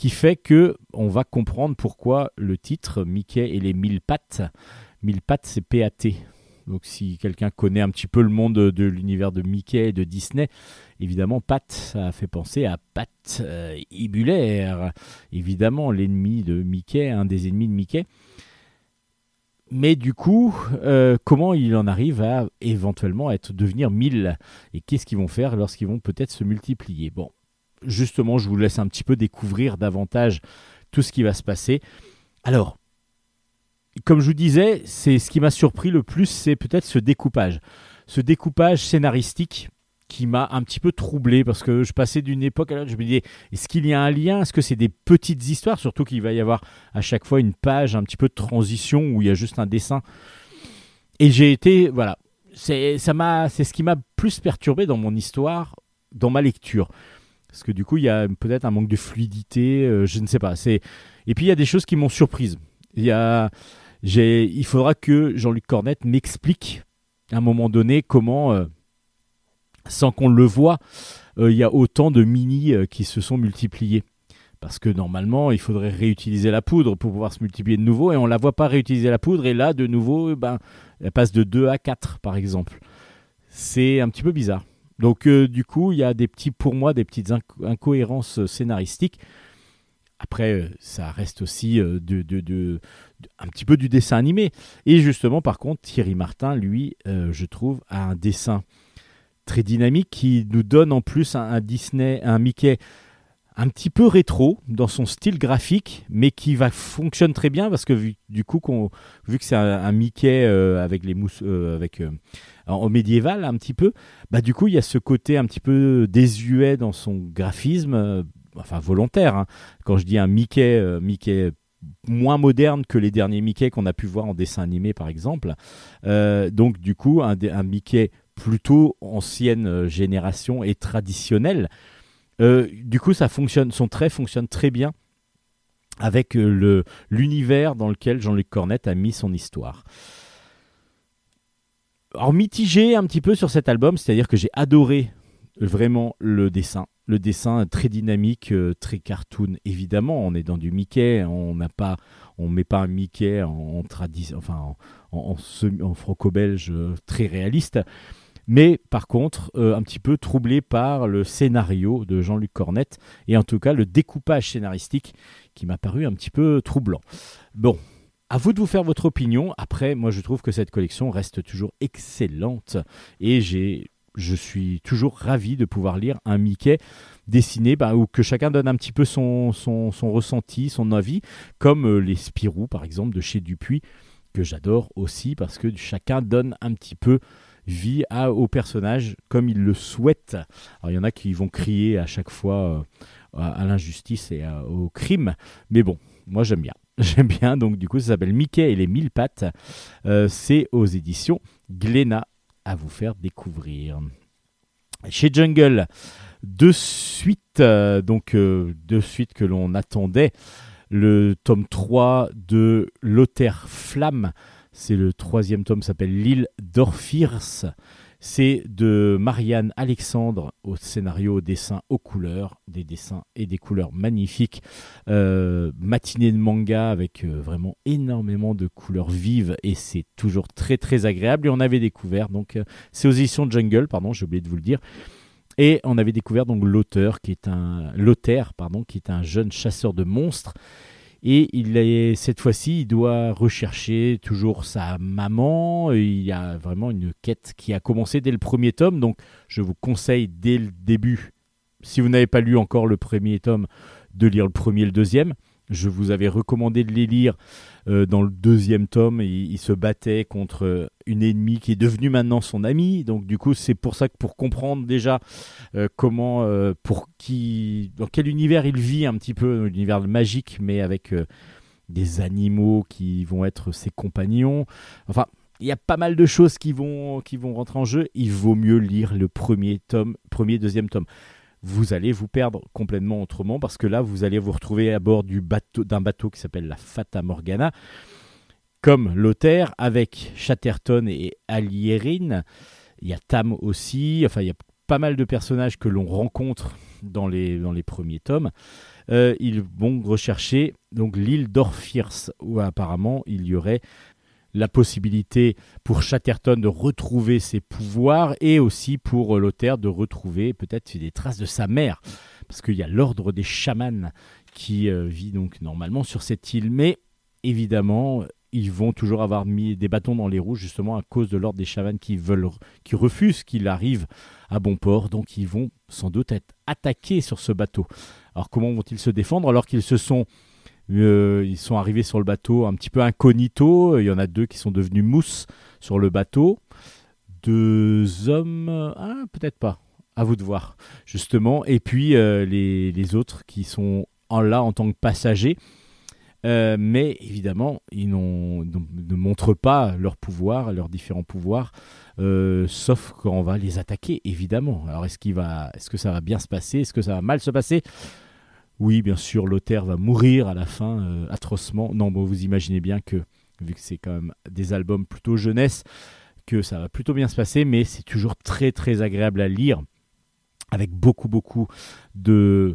S1: qui fait que on va comprendre pourquoi le titre Mickey et les mille pattes. Mille pattes, c'est PAT. Donc si quelqu'un connaît un petit peu le monde de, l'univers de Mickey et de Disney, évidemment Pat, ça fait penser à Pat euh, évidemment l'ennemi de Mickey, un des ennemis de Mickey. mais du coup, euh, comment il en arrive à éventuellement devenir 1000 Et qu'est-ce qu'ils vont faire lorsqu'ils vont peut-être se multiplier? Bon, justement, je vous laisse un petit peu découvrir davantage tout ce qui va se passer. Alors, comme je vous disais, c'est ce qui m'a surpris le plus, c'est peut-être ce découpage. Ce découpage scénaristique qui m'a un petit peu troublé parce que je passais d'une époque à l'autre, je me disais, est-ce qu'il y a un lien? Est-ce que c'est des petites histoires? Surtout qu'il va y avoir à chaque fois une page un petit peu de transition où il y a juste un dessin. Et j'ai été, voilà, c'est ce qui m'a plus perturbé dans mon histoire, dans ma lecture. Parce que du coup, il y a peut-être un manque de fluidité, euh, je ne sais pas. Et puis il y a des choses qui m'ont surprise. Il y a, il faudra que Jean-Luc Cornette m'explique à un moment donné comment. Euh, sans qu'on le voit, euh, il y a autant de mini qui se sont multipliés. Parce que normalement, il faudrait réutiliser la poudre pour pouvoir se multiplier de nouveau, et on ne la voit pas réutiliser la poudre, et là, de nouveau, ben, elle passe de 2 à 4, par exemple. C'est un petit peu bizarre. Donc, euh, du coup, il y a des petits, pour moi, des petites incohérences scénaristiques. Après, ça reste aussi un petit peu du dessin animé. Et justement, par contre, Thierry Martin, lui, je trouve, a un dessin très dynamique qui nous donne en plus un, Disney, un Mickey un petit peu rétro dans son style graphique, mais qui va fonctionne très bien parce que vu, du coup, vu que c'est un, Mickey euh, avec les mousses, euh, avec euh, en médiéval un petit peu, bah du coup il y a ce côté un petit peu désuet dans son graphisme, enfin volontaire. Hein. Quand je dis un Mickey, Mickey moins moderne que les derniers Mickey qu'on a pu voir en dessin animé par exemple. donc du coup un, Mickey plutôt ancienne euh, génération et traditionnelle. Euh, du coup, son trait fonctionne très bien avec euh, l'univers dans lequel Jean-Luc Cornette a mis son histoire. Alors mitigé un petit peu sur cet album, c'est-à-dire que j'ai adoré vraiment le dessin, le dessin très dynamique, très cartoon. Évidemment, on est dans du Mickey, on n'a pas, on met pas un Mickey en, en franco-belge très réaliste mais par contre euh, un petit peu troublé par le scénario de Jean-Luc Cornette et en tout cas le découpage scénaristique qui m'a paru un petit peu troublant. Bon, à vous de vous faire votre opinion. Après, moi je trouve que cette collection reste toujours excellente et j'ai je suis toujours ravi de pouvoir lire un Mickey dessiné bah, où que chacun donne un petit peu son, son, ressenti, son avis, comme euh, les Spirou par exemple de chez Dupuis, que j'adore aussi parce que chacun donne un petit peu vie à, au personnage comme il le souhaite. Alors il y en a qui vont crier à chaque fois euh, à, l'injustice et au crime, mais bon, moi j'aime bien. J'aime bien, donc du coup ça s'appelle Mickey et les mille pattes. Euh, c'est aux éditions Glénat à vous faire découvrir. Chez Jungle, de suite, euh, donc de suite que l'on attendait, le tome 3 de Lothaire Flamme c'est le troisième tome, s'appelle L'île d'Orphirs. C'est de Marianne Alexandre au scénario, au dessin, aux couleurs, des dessins et des couleurs magnifiques. Euh, matinée de manga avec euh, vraiment énormément de couleurs vives et c'est toujours très très agréable. Et on avait découvert, donc euh, c'est aux éditions Jungle, pardon, j'ai oublié de vous le dire. Et on avait découvert donc l'auteur qui est un l'auteur pardon qui est un jeune chasseur de monstres et il est, cette fois-ci, il doit rechercher toujours sa maman. Il y a vraiment une quête qui a commencé dès le premier tome. Donc, je vous conseille dès le début, si vous n'avez pas lu encore le premier tome, de lire le premier et le deuxième. Je vous avais recommandé de les lire euh, dans le deuxième tome. Il, se battait contre une ennemie qui est devenue maintenant son amie. Donc du coup, c'est pour ça que pour comprendre déjà euh, comment, euh, pour qui, dans quel univers il vit un petit peu, l'univers magique, mais avec des animaux qui vont être ses compagnons. Enfin, il y a pas mal de choses qui vont, qui vont rentrer en jeu. Il vaut mieux lire le premier tome, premier, deuxième tome vous allez vous perdre complètement autrement parce que là, vous allez vous retrouver à bord d'un bateau qui s'appelle la Fata Morgana, comme Lothaire, avec Chatterton et Alierin. Il y a Tam aussi, enfin, il y a pas mal de personnages que l'on rencontre dans les, dans les premiers tomes. Euh, ils vont rechercher donc l'île d'Orphirs, où apparemment il y aurait la possibilité pour Chatterton de retrouver ses pouvoirs et aussi pour euh, Lothaire de retrouver peut-être des traces de sa mère. Parce qu'il y a l'ordre des chamans qui euh, vit donc normalement sur cette île. Mais évidemment, ils vont toujours avoir mis des bâtons dans les roues justement à cause de l'ordre des chavannes qui veulent, qui refusent qu'il arrive à bon port. Donc ils vont sans doute être attaqués sur ce bateau. Alors comment vont-ils se défendre alors qu'ils se sont euh, ils sont arrivés sur le bateau un petit peu incognito. Il y en a deux qui sont devenus mousse sur le bateau. Deux hommes, ah, peut-être pas. À vous de voir, justement. Et puis euh, les, autres qui sont en là en tant que passagers. Euh, mais évidemment, ils ne montrent pas leur pouvoir, leurs différents pouvoirs, sauf quand on va les attaquer, évidemment. Alors, est-ce, qu'il va, est-ce que ça va bien se passer? Est-ce que ça va mal se passer? Oui, bien sûr, l'auteur va mourir à la fin, euh, atrocement. Non, bon, vous imaginez bien que, vu que c'est quand même des albums plutôt jeunesse, que ça va plutôt bien se passer, mais c'est toujours très très agréable à lire, avec beaucoup beaucoup de,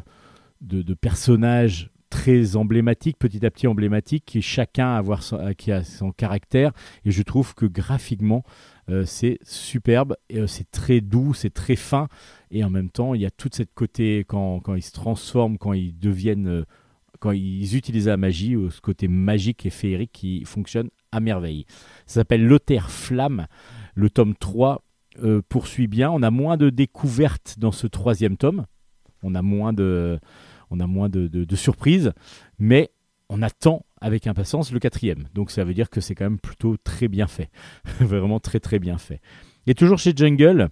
S1: personnages très emblématiques, petit à petit emblématiques, qui chacun avoir qui a son caractère, et je trouve que graphiquement, euh, c'est superbe, euh, c'est très doux, c'est très fin, et en même temps, il y a toute cette côté, quand, ils se transforment, quand ils deviennent, euh, quand ils utilisent la magie, ce côté magique et féerique qui fonctionne à merveille. Ça s'appelle Lothaire Flamme, le tome 3 poursuit bien, on a moins de découvertes dans ce troisième tome, on a moins de, on a moins de surprises, mais on attend avec impatience le quatrième. Donc ça veut dire que c'est quand même plutôt très bien fait. Vraiment très très bien fait. Et toujours chez Jungle,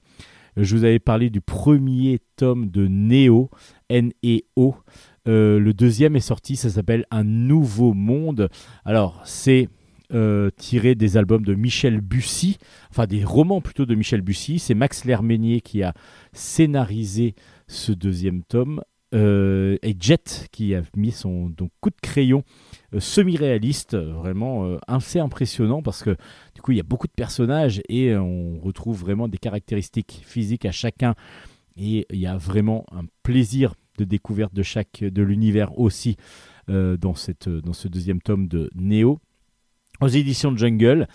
S1: je vous avais parlé du premier tome de Neo, N-E-O. Euh, le deuxième est sorti, ça s'appelle Un Nouveau Monde. Alors c'est euh, tiré des albums de Michel Bussy, enfin des romans plutôt de Michel Bussy. C'est Max Lerménier qui a scénarisé ce deuxième tome. Euh, et Jet qui a mis son coup de crayon euh, semi-réaliste, vraiment euh, assez impressionnant parce que du coup il y a beaucoup de personnages et on retrouve vraiment des caractéristiques physiques à chacun et il y a vraiment un plaisir de découverte de chaque de l'univers aussi dans, cette, dans ce deuxième tome de Neo aux éditions Jungle.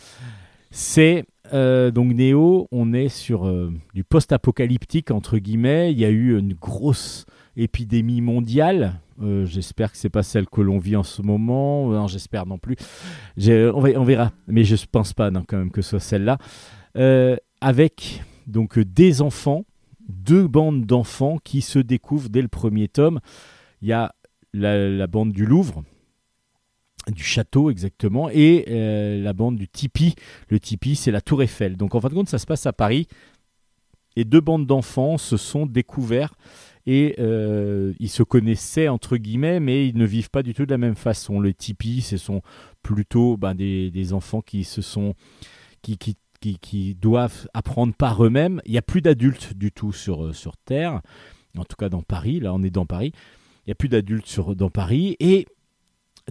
S1: C'est donc Neo, on est sur du post-apocalyptique entre guillemets. Il y a eu une grosse épidémie mondiale. Euh, j'espère que c'est pas celle que l'on vit en ce moment. Non, j'espère non plus. On, verra, mais je ne pense pas non, quand même que ce soit celle-là. Euh, avec donc des enfants, deux bandes d'enfants qui se découvrent dès le premier tome. Il y a la, bande du Louvre, du château exactement, et euh, la bande du Tipeee. Le Tipeee, c'est la Tour Eiffel. Donc en fin de compte, ça se passe à Paris. Et deux bandes d'enfants se sont découverts et euh, ils se connaissaient entre guillemets, mais ils ne vivent pas du tout de la même façon. Les tipis, ce sont plutôt ben, des, enfants qui se sont qui, qui, qui, doivent apprendre par eux-mêmes. Il n'y a plus d'adultes du tout sur, euh, sur Terre, en tout cas dans Paris. Là, on est dans Paris. Il n'y a plus d'adultes dans Paris. Et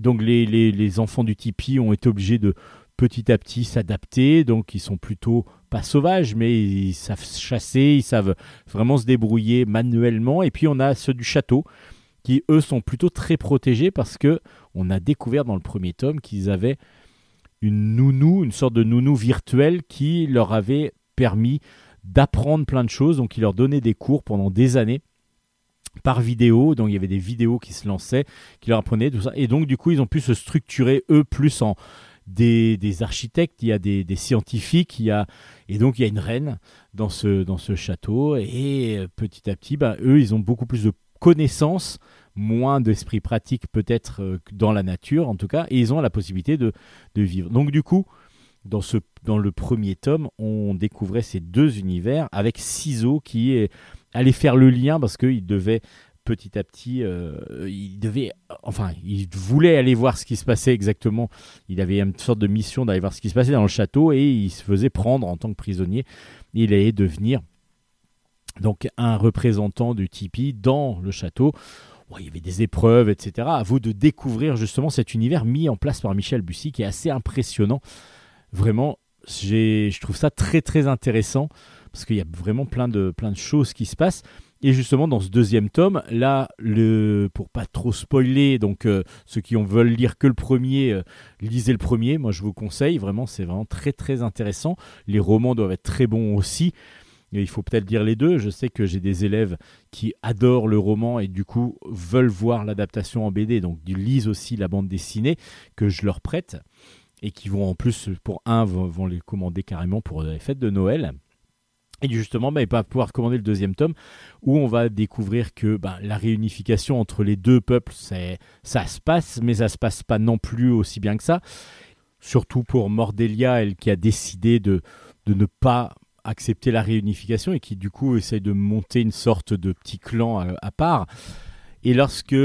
S1: donc, les, les, les enfants du tipi ont été obligés de petit à petit s'adapter. Donc, ils sont plutôt pas sauvages, mais ils savent chasser, ils savent vraiment se débrouiller manuellement. Et puis on a ceux du château qui eux sont plutôt très protégés parce que on a découvert dans le premier tome qu'ils avaient une nounou, une sorte de nounou virtuelle qui leur avait permis d'apprendre plein de choses. Donc il leur donnait des cours pendant des années par vidéo, donc il y avait des vidéos qui se lançaient, qui leur apprenaient tout ça, et donc du coup ils ont pu se structurer eux plus en, des, architectes, il y a des, scientifiques, il y a, et donc il y a une reine dans ce, dans ce château. Et euh, petit à petit, bah, eux, ils ont beaucoup plus de connaissances, moins d'esprit pratique peut-être euh, dans la nature en tout cas, et ils ont la possibilité de, vivre. Donc du coup, dans, ce, dans le premier tome, on découvrait ces deux univers avec Ciseaux qui est allé faire le lien parce qu'il devait petit à petit, euh, il devait, enfin, il voulait aller voir ce qui se passait exactement. Il avait une sorte de mission d'aller voir ce qui se passait dans le château et il se faisait prendre en tant que prisonnier. Il allait devenir donc un représentant du Tipeee dans le château. il y avait des épreuves, etc. À vous de découvrir justement cet univers mis en place par Michel Bussy qui est assez impressionnant. Vraiment, je trouve ça très très intéressant parce qu'il y a vraiment plein de, plein de choses qui se passent. Et justement, dans ce deuxième tome, là, le, pour pas trop spoiler, donc euh, ceux qui en veulent lire que le premier, euh, lisez le premier. Moi, je vous conseille. Vraiment, c'est vraiment très très intéressant. Les romans doivent être très bons aussi. Et il faut peut-être lire les deux. Je sais que j'ai des élèves qui adorent le roman et du coup veulent voir l'adaptation en BD. Donc, ils lisent aussi la bande dessinée que je leur prête. et qui vont en plus, pour un, vont, les commander carrément pour les fêtes de Noël. Et justement, bah, ils pouvoir commander le deuxième tome, où on va découvrir que bah, la réunification entre les deux peuples, ça se passe, mais ça se passe pas non plus aussi bien que ça. Surtout pour Mordelia, elle qui a décidé de, de ne pas accepter la réunification et qui du coup essaye de monter une sorte de petit clan à, part. Et lorsque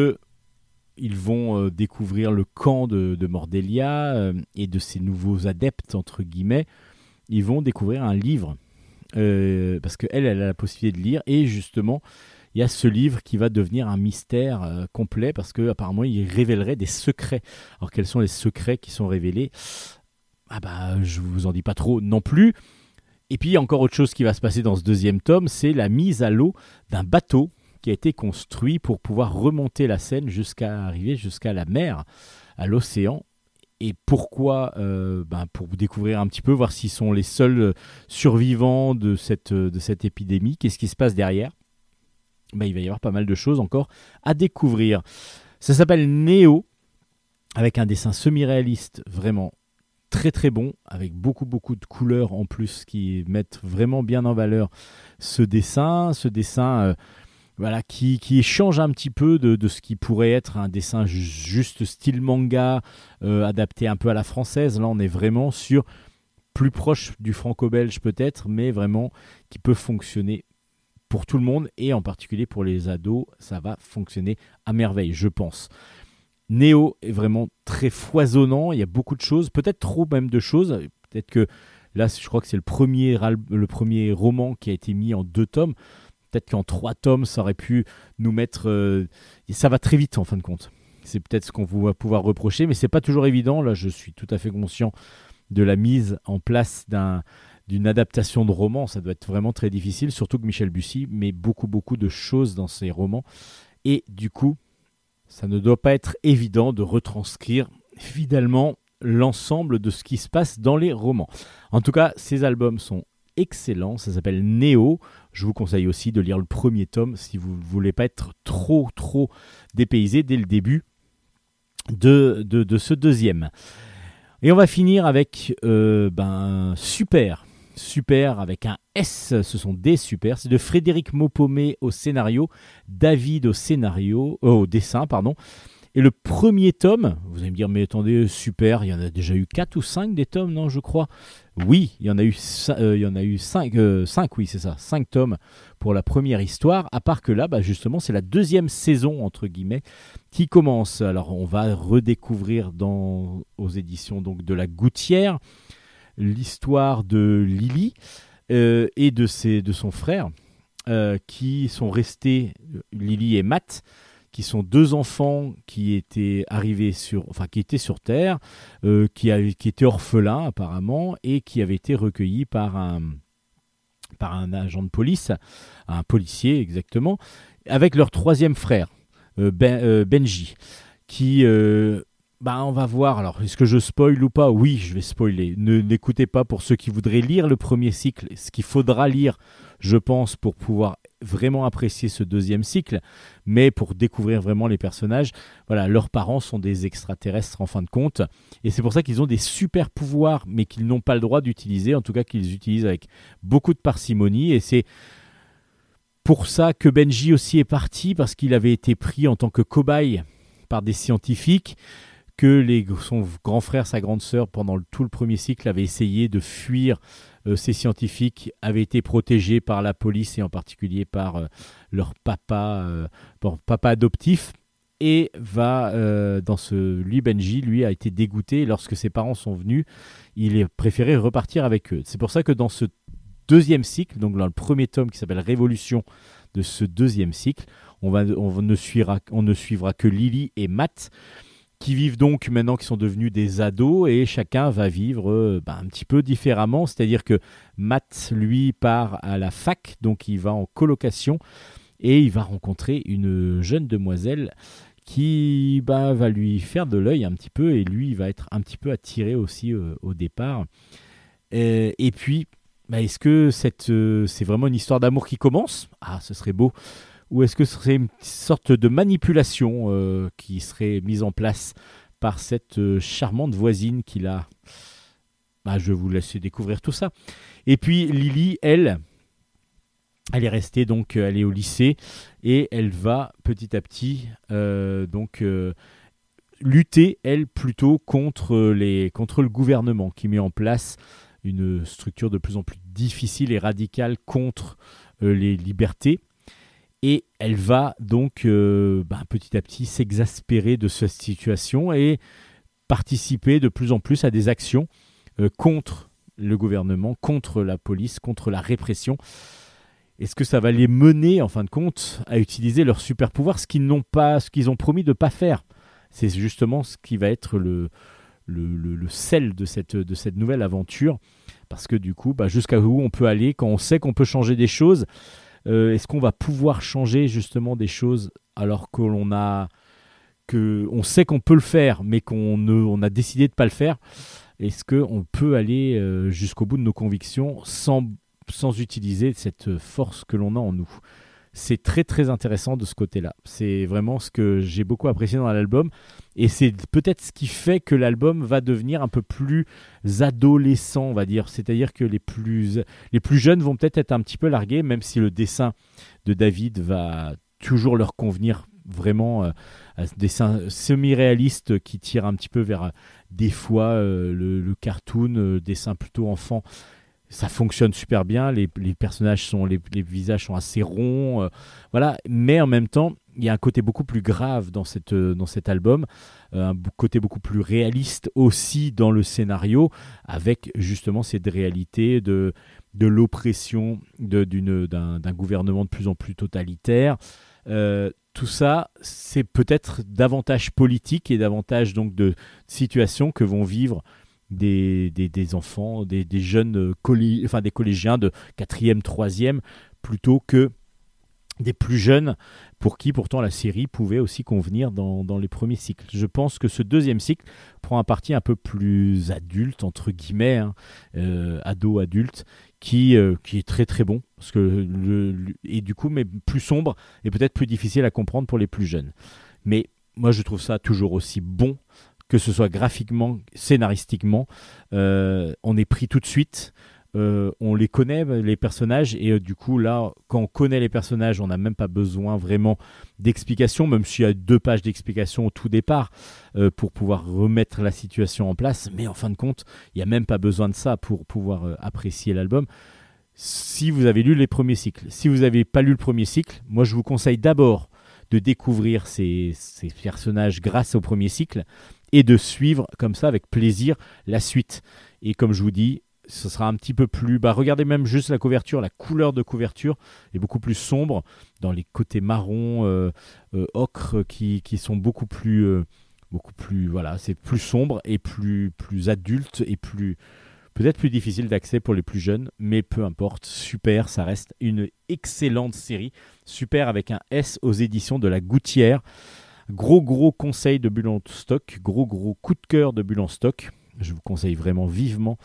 S1: ils vont euh, découvrir le camp de, de Mordelia euh, et de ses nouveaux adeptes, entre guillemets, ils vont découvrir un livre. Euh, parce qu'elle, elle a la possibilité de lire. Et justement, il y a ce livre qui va devenir un mystère complet parce qu'apparemment, il révélerait des secrets. Alors, quels sont les secrets qui sont révélés? Ah bah, je vous en dis pas trop non plus. Et puis, encore autre chose qui va se passer dans ce deuxième tome, c'est la mise à l'eau d'un bateau qui a été construit pour pouvoir remonter la Seine jusqu'à arriver jusqu'à la mer, à l'océan. Et pourquoi euh, ben Pour découvrir un petit peu, voir s'ils sont les seuls survivants de cette, de cette épidémie. Qu'est-ce qui se passe derrière? Ben, Il va y avoir pas mal de choses encore à découvrir. Ça s'appelle Néo, avec un dessin semi-réaliste vraiment très très bon, avec beaucoup beaucoup de couleurs en plus qui mettent vraiment bien en valeur ce dessin, ce dessin euh, voilà, qui, qui, change un petit peu de, ce qui pourrait être un dessin juste style manga, euh, adapté un peu à la française. Là on est vraiment sur plus proche du franco-belge peut-être, mais vraiment qui peut fonctionner pour tout le monde et en particulier pour les ados, ça va fonctionner à merveille, je pense. Néo est vraiment très foisonnant. Il y a beaucoup de choses, peut-être trop même de choses. Peut-être que là, je crois que c'est le premier, le premier roman qui a été mis en deux tomes. Peut-être qu'en trois tomes, ça aurait pu nous mettre. Euh, ça va très vite en fin de compte. C'est peut-être ce qu'on va pouvoir reprocher, mais c'est pas toujours évident. Là, je suis tout à fait conscient de la mise en place d'un d'une adaptation de roman, ça doit être vraiment très difficile, surtout que Michel Bussy met beaucoup beaucoup de choses dans ses romans. Et du coup, ça ne doit pas être évident de retranscrire fidèlement l'ensemble de ce qui se passe dans les romans. En tout cas, ces albums sont excellents, ça s'appelle Néo. Je vous conseille aussi de lire le premier tome si vous ne voulez pas être trop trop dépaysé dès le début de, de, ce deuxième. Et on va finir avec euh, ben, Super. Super avec un S, ce sont des super. C'est de Frédéric Maupomé au scénario, David au scénario, euh, au dessin, pardon. Et le premier tome, vous allez me dire, mais attendez, super, il y en a déjà eu 4 ou 5 des tomes, non, je crois. Oui, il y en a eu, euh, il y en a eu 5, 5 euh, oui, c'est ça, 5 tomes pour la première histoire, à part que là, bah, justement, c'est la deuxième saison, entre guillemets, qui commence. Alors, on va redécouvrir dans, aux éditions donc, de La Gouttière l'histoire de Lily euh, et de, ses, de son frère, qui sont restés, Lily et Matt, qui sont deux enfants qui étaient arrivés sur, enfin qui étaient sur Terre, euh, qui, qui étaient orphelins apparemment et qui avaient été recueillis par un, par un agent de police, un policier exactement, avec leur troisième frère, ben, Benji, qui bah, on va voir. Alors, est-ce que je spoil ou pas? Oui, je vais spoiler. Ne n'écoutez pas pour ceux qui voudraient lire le premier cycle. Ce qu'il faudra lire, je pense, pour pouvoir vraiment apprécier ce deuxième cycle, mais pour découvrir vraiment les personnages, voilà, leurs parents sont des extraterrestres en fin de compte, et c'est pour ça qu'ils ont des super pouvoirs, mais qu'ils n'ont pas le droit d'utiliser, en tout cas qu'ils utilisent avec beaucoup de parcimonie, et c'est pour ça que Benji aussi est parti, parce qu'il avait été pris en tant que cobaye par des scientifiques que les, son grand frère, sa grande sœur, pendant tout le premier cycle, avaient essayé de fuir ces scientifiques, avaient été protégés par la police et en particulier par euh, leur papa, euh, papa adoptif. Et va dans ce lui Benji, lui a été dégoûté lorsque ses parents sont venus. Il a préféré repartir avec eux. C'est pour ça que dans ce deuxième cycle, donc dans le premier tome qui s'appelle Révolution de ce deuxième cycle, on ne suivra que Lily et Matt qui vivent donc maintenant qui sont devenus des ados et chacun va vivre euh, bah, un petit peu différemment. C'est-à-dire que Matt, lui, part à la fac, donc il va en colocation et il va rencontrer une jeune demoiselle qui bah, va lui faire de l'œil un petit peu et lui il va être un petit peu attiré aussi euh, au départ. Et, et puis, bah, est-ce que euh, c'est vraiment une histoire d'amour qui commence? Ah, ce serait beau ou est-ce que ce serait une sorte de manipulation euh, qui serait mise en place par cette euh, charmante voisine qu'il a. Bah, je vais vous laisser découvrir tout ça. Et puis Lily, elle, elle est restée donc, euh, elle est au lycée et elle va petit à petit donc lutter elle plutôt contre les contre le gouvernement qui met en place une structure de plus en plus difficile et radicale contre les libertés et elle va donc euh, ben, petit à petit s'exaspérer de cette situation et participer de plus en plus à des actions euh, contre le gouvernement, contre la police, contre la répression. Est-ce que ça va les mener, en fin de compte, à utiliser leur super pouvoir, ce qu'ils n'ont pas, ce qu'ils ont promis de ne pas faire? C'est justement ce qui va être le, sel de cette, nouvelle aventure. Parce que du coup, bah, jusqu'à où on peut aller quand on sait qu'on peut changer des choses, euh, est-ce qu'on va pouvoir changer justement des choses alors que l'on a que sait qu'on peut le faire, mais qu'on on a décidé de pas le faire? Est-ce qu'on peut aller euh, jusqu'au bout de nos convictions sans, sans utiliser cette force que l'on a en nous? C'est très très intéressant de ce côté-là. C'est vraiment ce que j'ai beaucoup apprécié dans l'album. Et c'est peut-être ce qui fait que l'album va devenir un peu plus adolescent, on va dire. C'est-à-dire que les plus, les plus jeunes vont peut-être être un petit peu largués, même si le dessin de David va toujours leur convenir vraiment euh, dessin semi-réaliste qui tire un petit peu vers des fois euh, le, cartoon, euh, dessin plutôt enfant ça fonctionne super bien. Les, personnages sont, les, visages sont assez ronds, euh, voilà. Mais en même temps, il y a un côté beaucoup plus grave dans, cette, euh, dans cet album, euh, un côté beaucoup plus réaliste aussi dans le scénario, avec justement cette réalité de, de l'oppression d'un gouvernement de plus en plus totalitaire. tout ça, c'est peut-être davantage politique et davantage donc de situations que vont vivre des, enfants, des, jeunes euh, enfin des collégiens de 4e, 3e, plutôt que des plus jeunes pour qui pourtant la série pouvait aussi convenir dans, les premiers cycles. Je pense que ce deuxième cycle prend un parti un peu plus adulte, entre guillemets, hein, euh, ado-adulte, qui, euh, qui est très très bon, parce que et du coup, mais plus sombre et peut-être plus difficile à comprendre pour les plus jeunes. Mais moi, je trouve ça toujours aussi bon que ce soit graphiquement, scénaristiquement. Euh, on est pris tout de suite. Euh, on les connaît, les personnages, et euh, du coup, là, quand on connaît les personnages, on n'a même pas besoin vraiment d'explications, même s'il y a deux pages d'explications au tout départ pour pouvoir remettre la situation en place. Mais en fin de compte, il n'y a même pas besoin de ça pour pouvoir apprécier l'album. Si vous avez lu les premiers cycles, si vous n'avez pas lu le premier cycle, moi je vous conseille d'abord de découvrir ces, ces personnages grâce au premier cycle et de suivre comme ça avec plaisir la suite. Et comme je vous dis, ce sera un petit peu plus. Bah, regardez même juste la couverture, la couleur de couverture est beaucoup plus sombre dans les côtés marron, euh, euh, ocre qui, qui, sont beaucoup plus. Euh, beaucoup plus voilà c'est plus sombre et plus plus adulte et plus peut-être plus difficile d'accès pour les plus jeunes mais peu importe super ça reste une excellente série super avec un S aux éditions de la Gouttière Gros gros conseil de Bulle stock, gros gros coup de cœur de Bulle stock. Je vous conseille vraiment vivement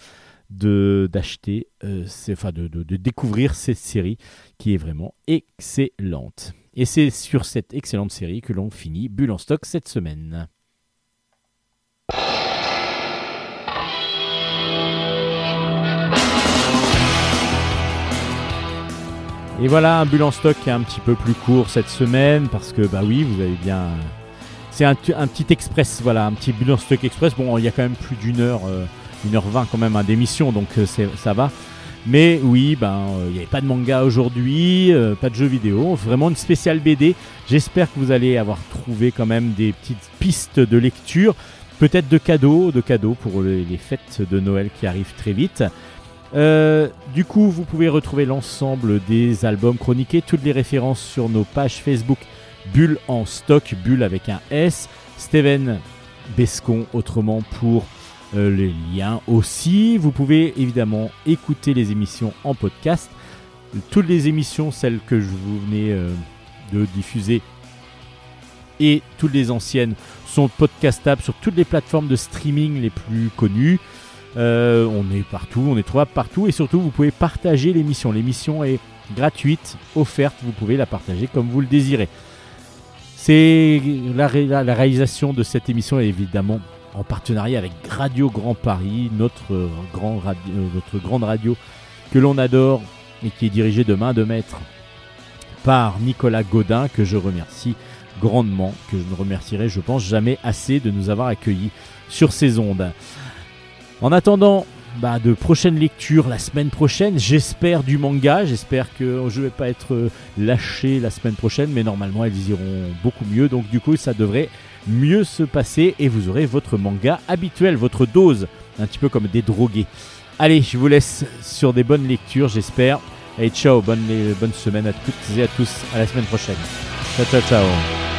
S1: de d'acheter, euh, enfin de, de, découvrir cette série qui est vraiment excellente. Et c'est sur cette excellente série que l'on finit Bulle stock cette semaine. Et voilà un bulle stock qui est un petit peu plus court cette semaine parce que bah oui vous avez bien c'est un, petit express voilà un petit stock express. Bon il y a quand même plus d'une heure euh, une heure vingt quand même hein, d'émission donc euh, ça va. Mais oui ben euh, il n'y avait pas de manga aujourd'hui pas de jeux vidéo vraiment une spéciale BD j'espère que vous allez avoir trouvé quand même des petites pistes de lecture peut-être de cadeaux de cadeaux pour les fêtes de Noël qui arrivent très vite. Du coup, vous pouvez retrouver l'ensemble des albums chroniqués, toutes les références sur nos pages Facebook Bulle en stock, Bulle avec un S, Steven Bescon autrement pour euh, les liens aussi. Vous pouvez évidemment écouter les émissions en podcast. Toutes les émissions, celles que je vous venais euh, de diffuser et toutes les anciennes sont podcastables sur toutes les plateformes de streaming les plus connues. Euh, on est partout, on est trouvable partout et surtout vous pouvez partager l'émission. L'émission est gratuite, offerte, vous pouvez la partager comme vous le désirez. C'est la, réalisation de cette émission évidemment en partenariat avec Radio Grand Paris, radio, notre grande radio que l'on adore et qui est dirigée de main de maître par Nicolas Godin, que je remercie grandement, que je ne remercierai, je pense, jamais assez de nous avoir accueillis sur ces ondes. En attendant bah, de prochaines lectures la semaine prochaine, j'espère du manga, j'espère que je ne vais pas être euh, lâché la semaine prochaine, mais normalement elles iront beaucoup mieux, donc du coup ça devrait mieux se passer et vous aurez votre manga habituel, votre dose, un petit peu comme des drogués. Allez, je vous laisse sur des bonnes lectures, j'espère. Et ciao, bonne, bonne semaine à toutes et à tous. À la semaine prochaine. Ciao, ciao, ciao.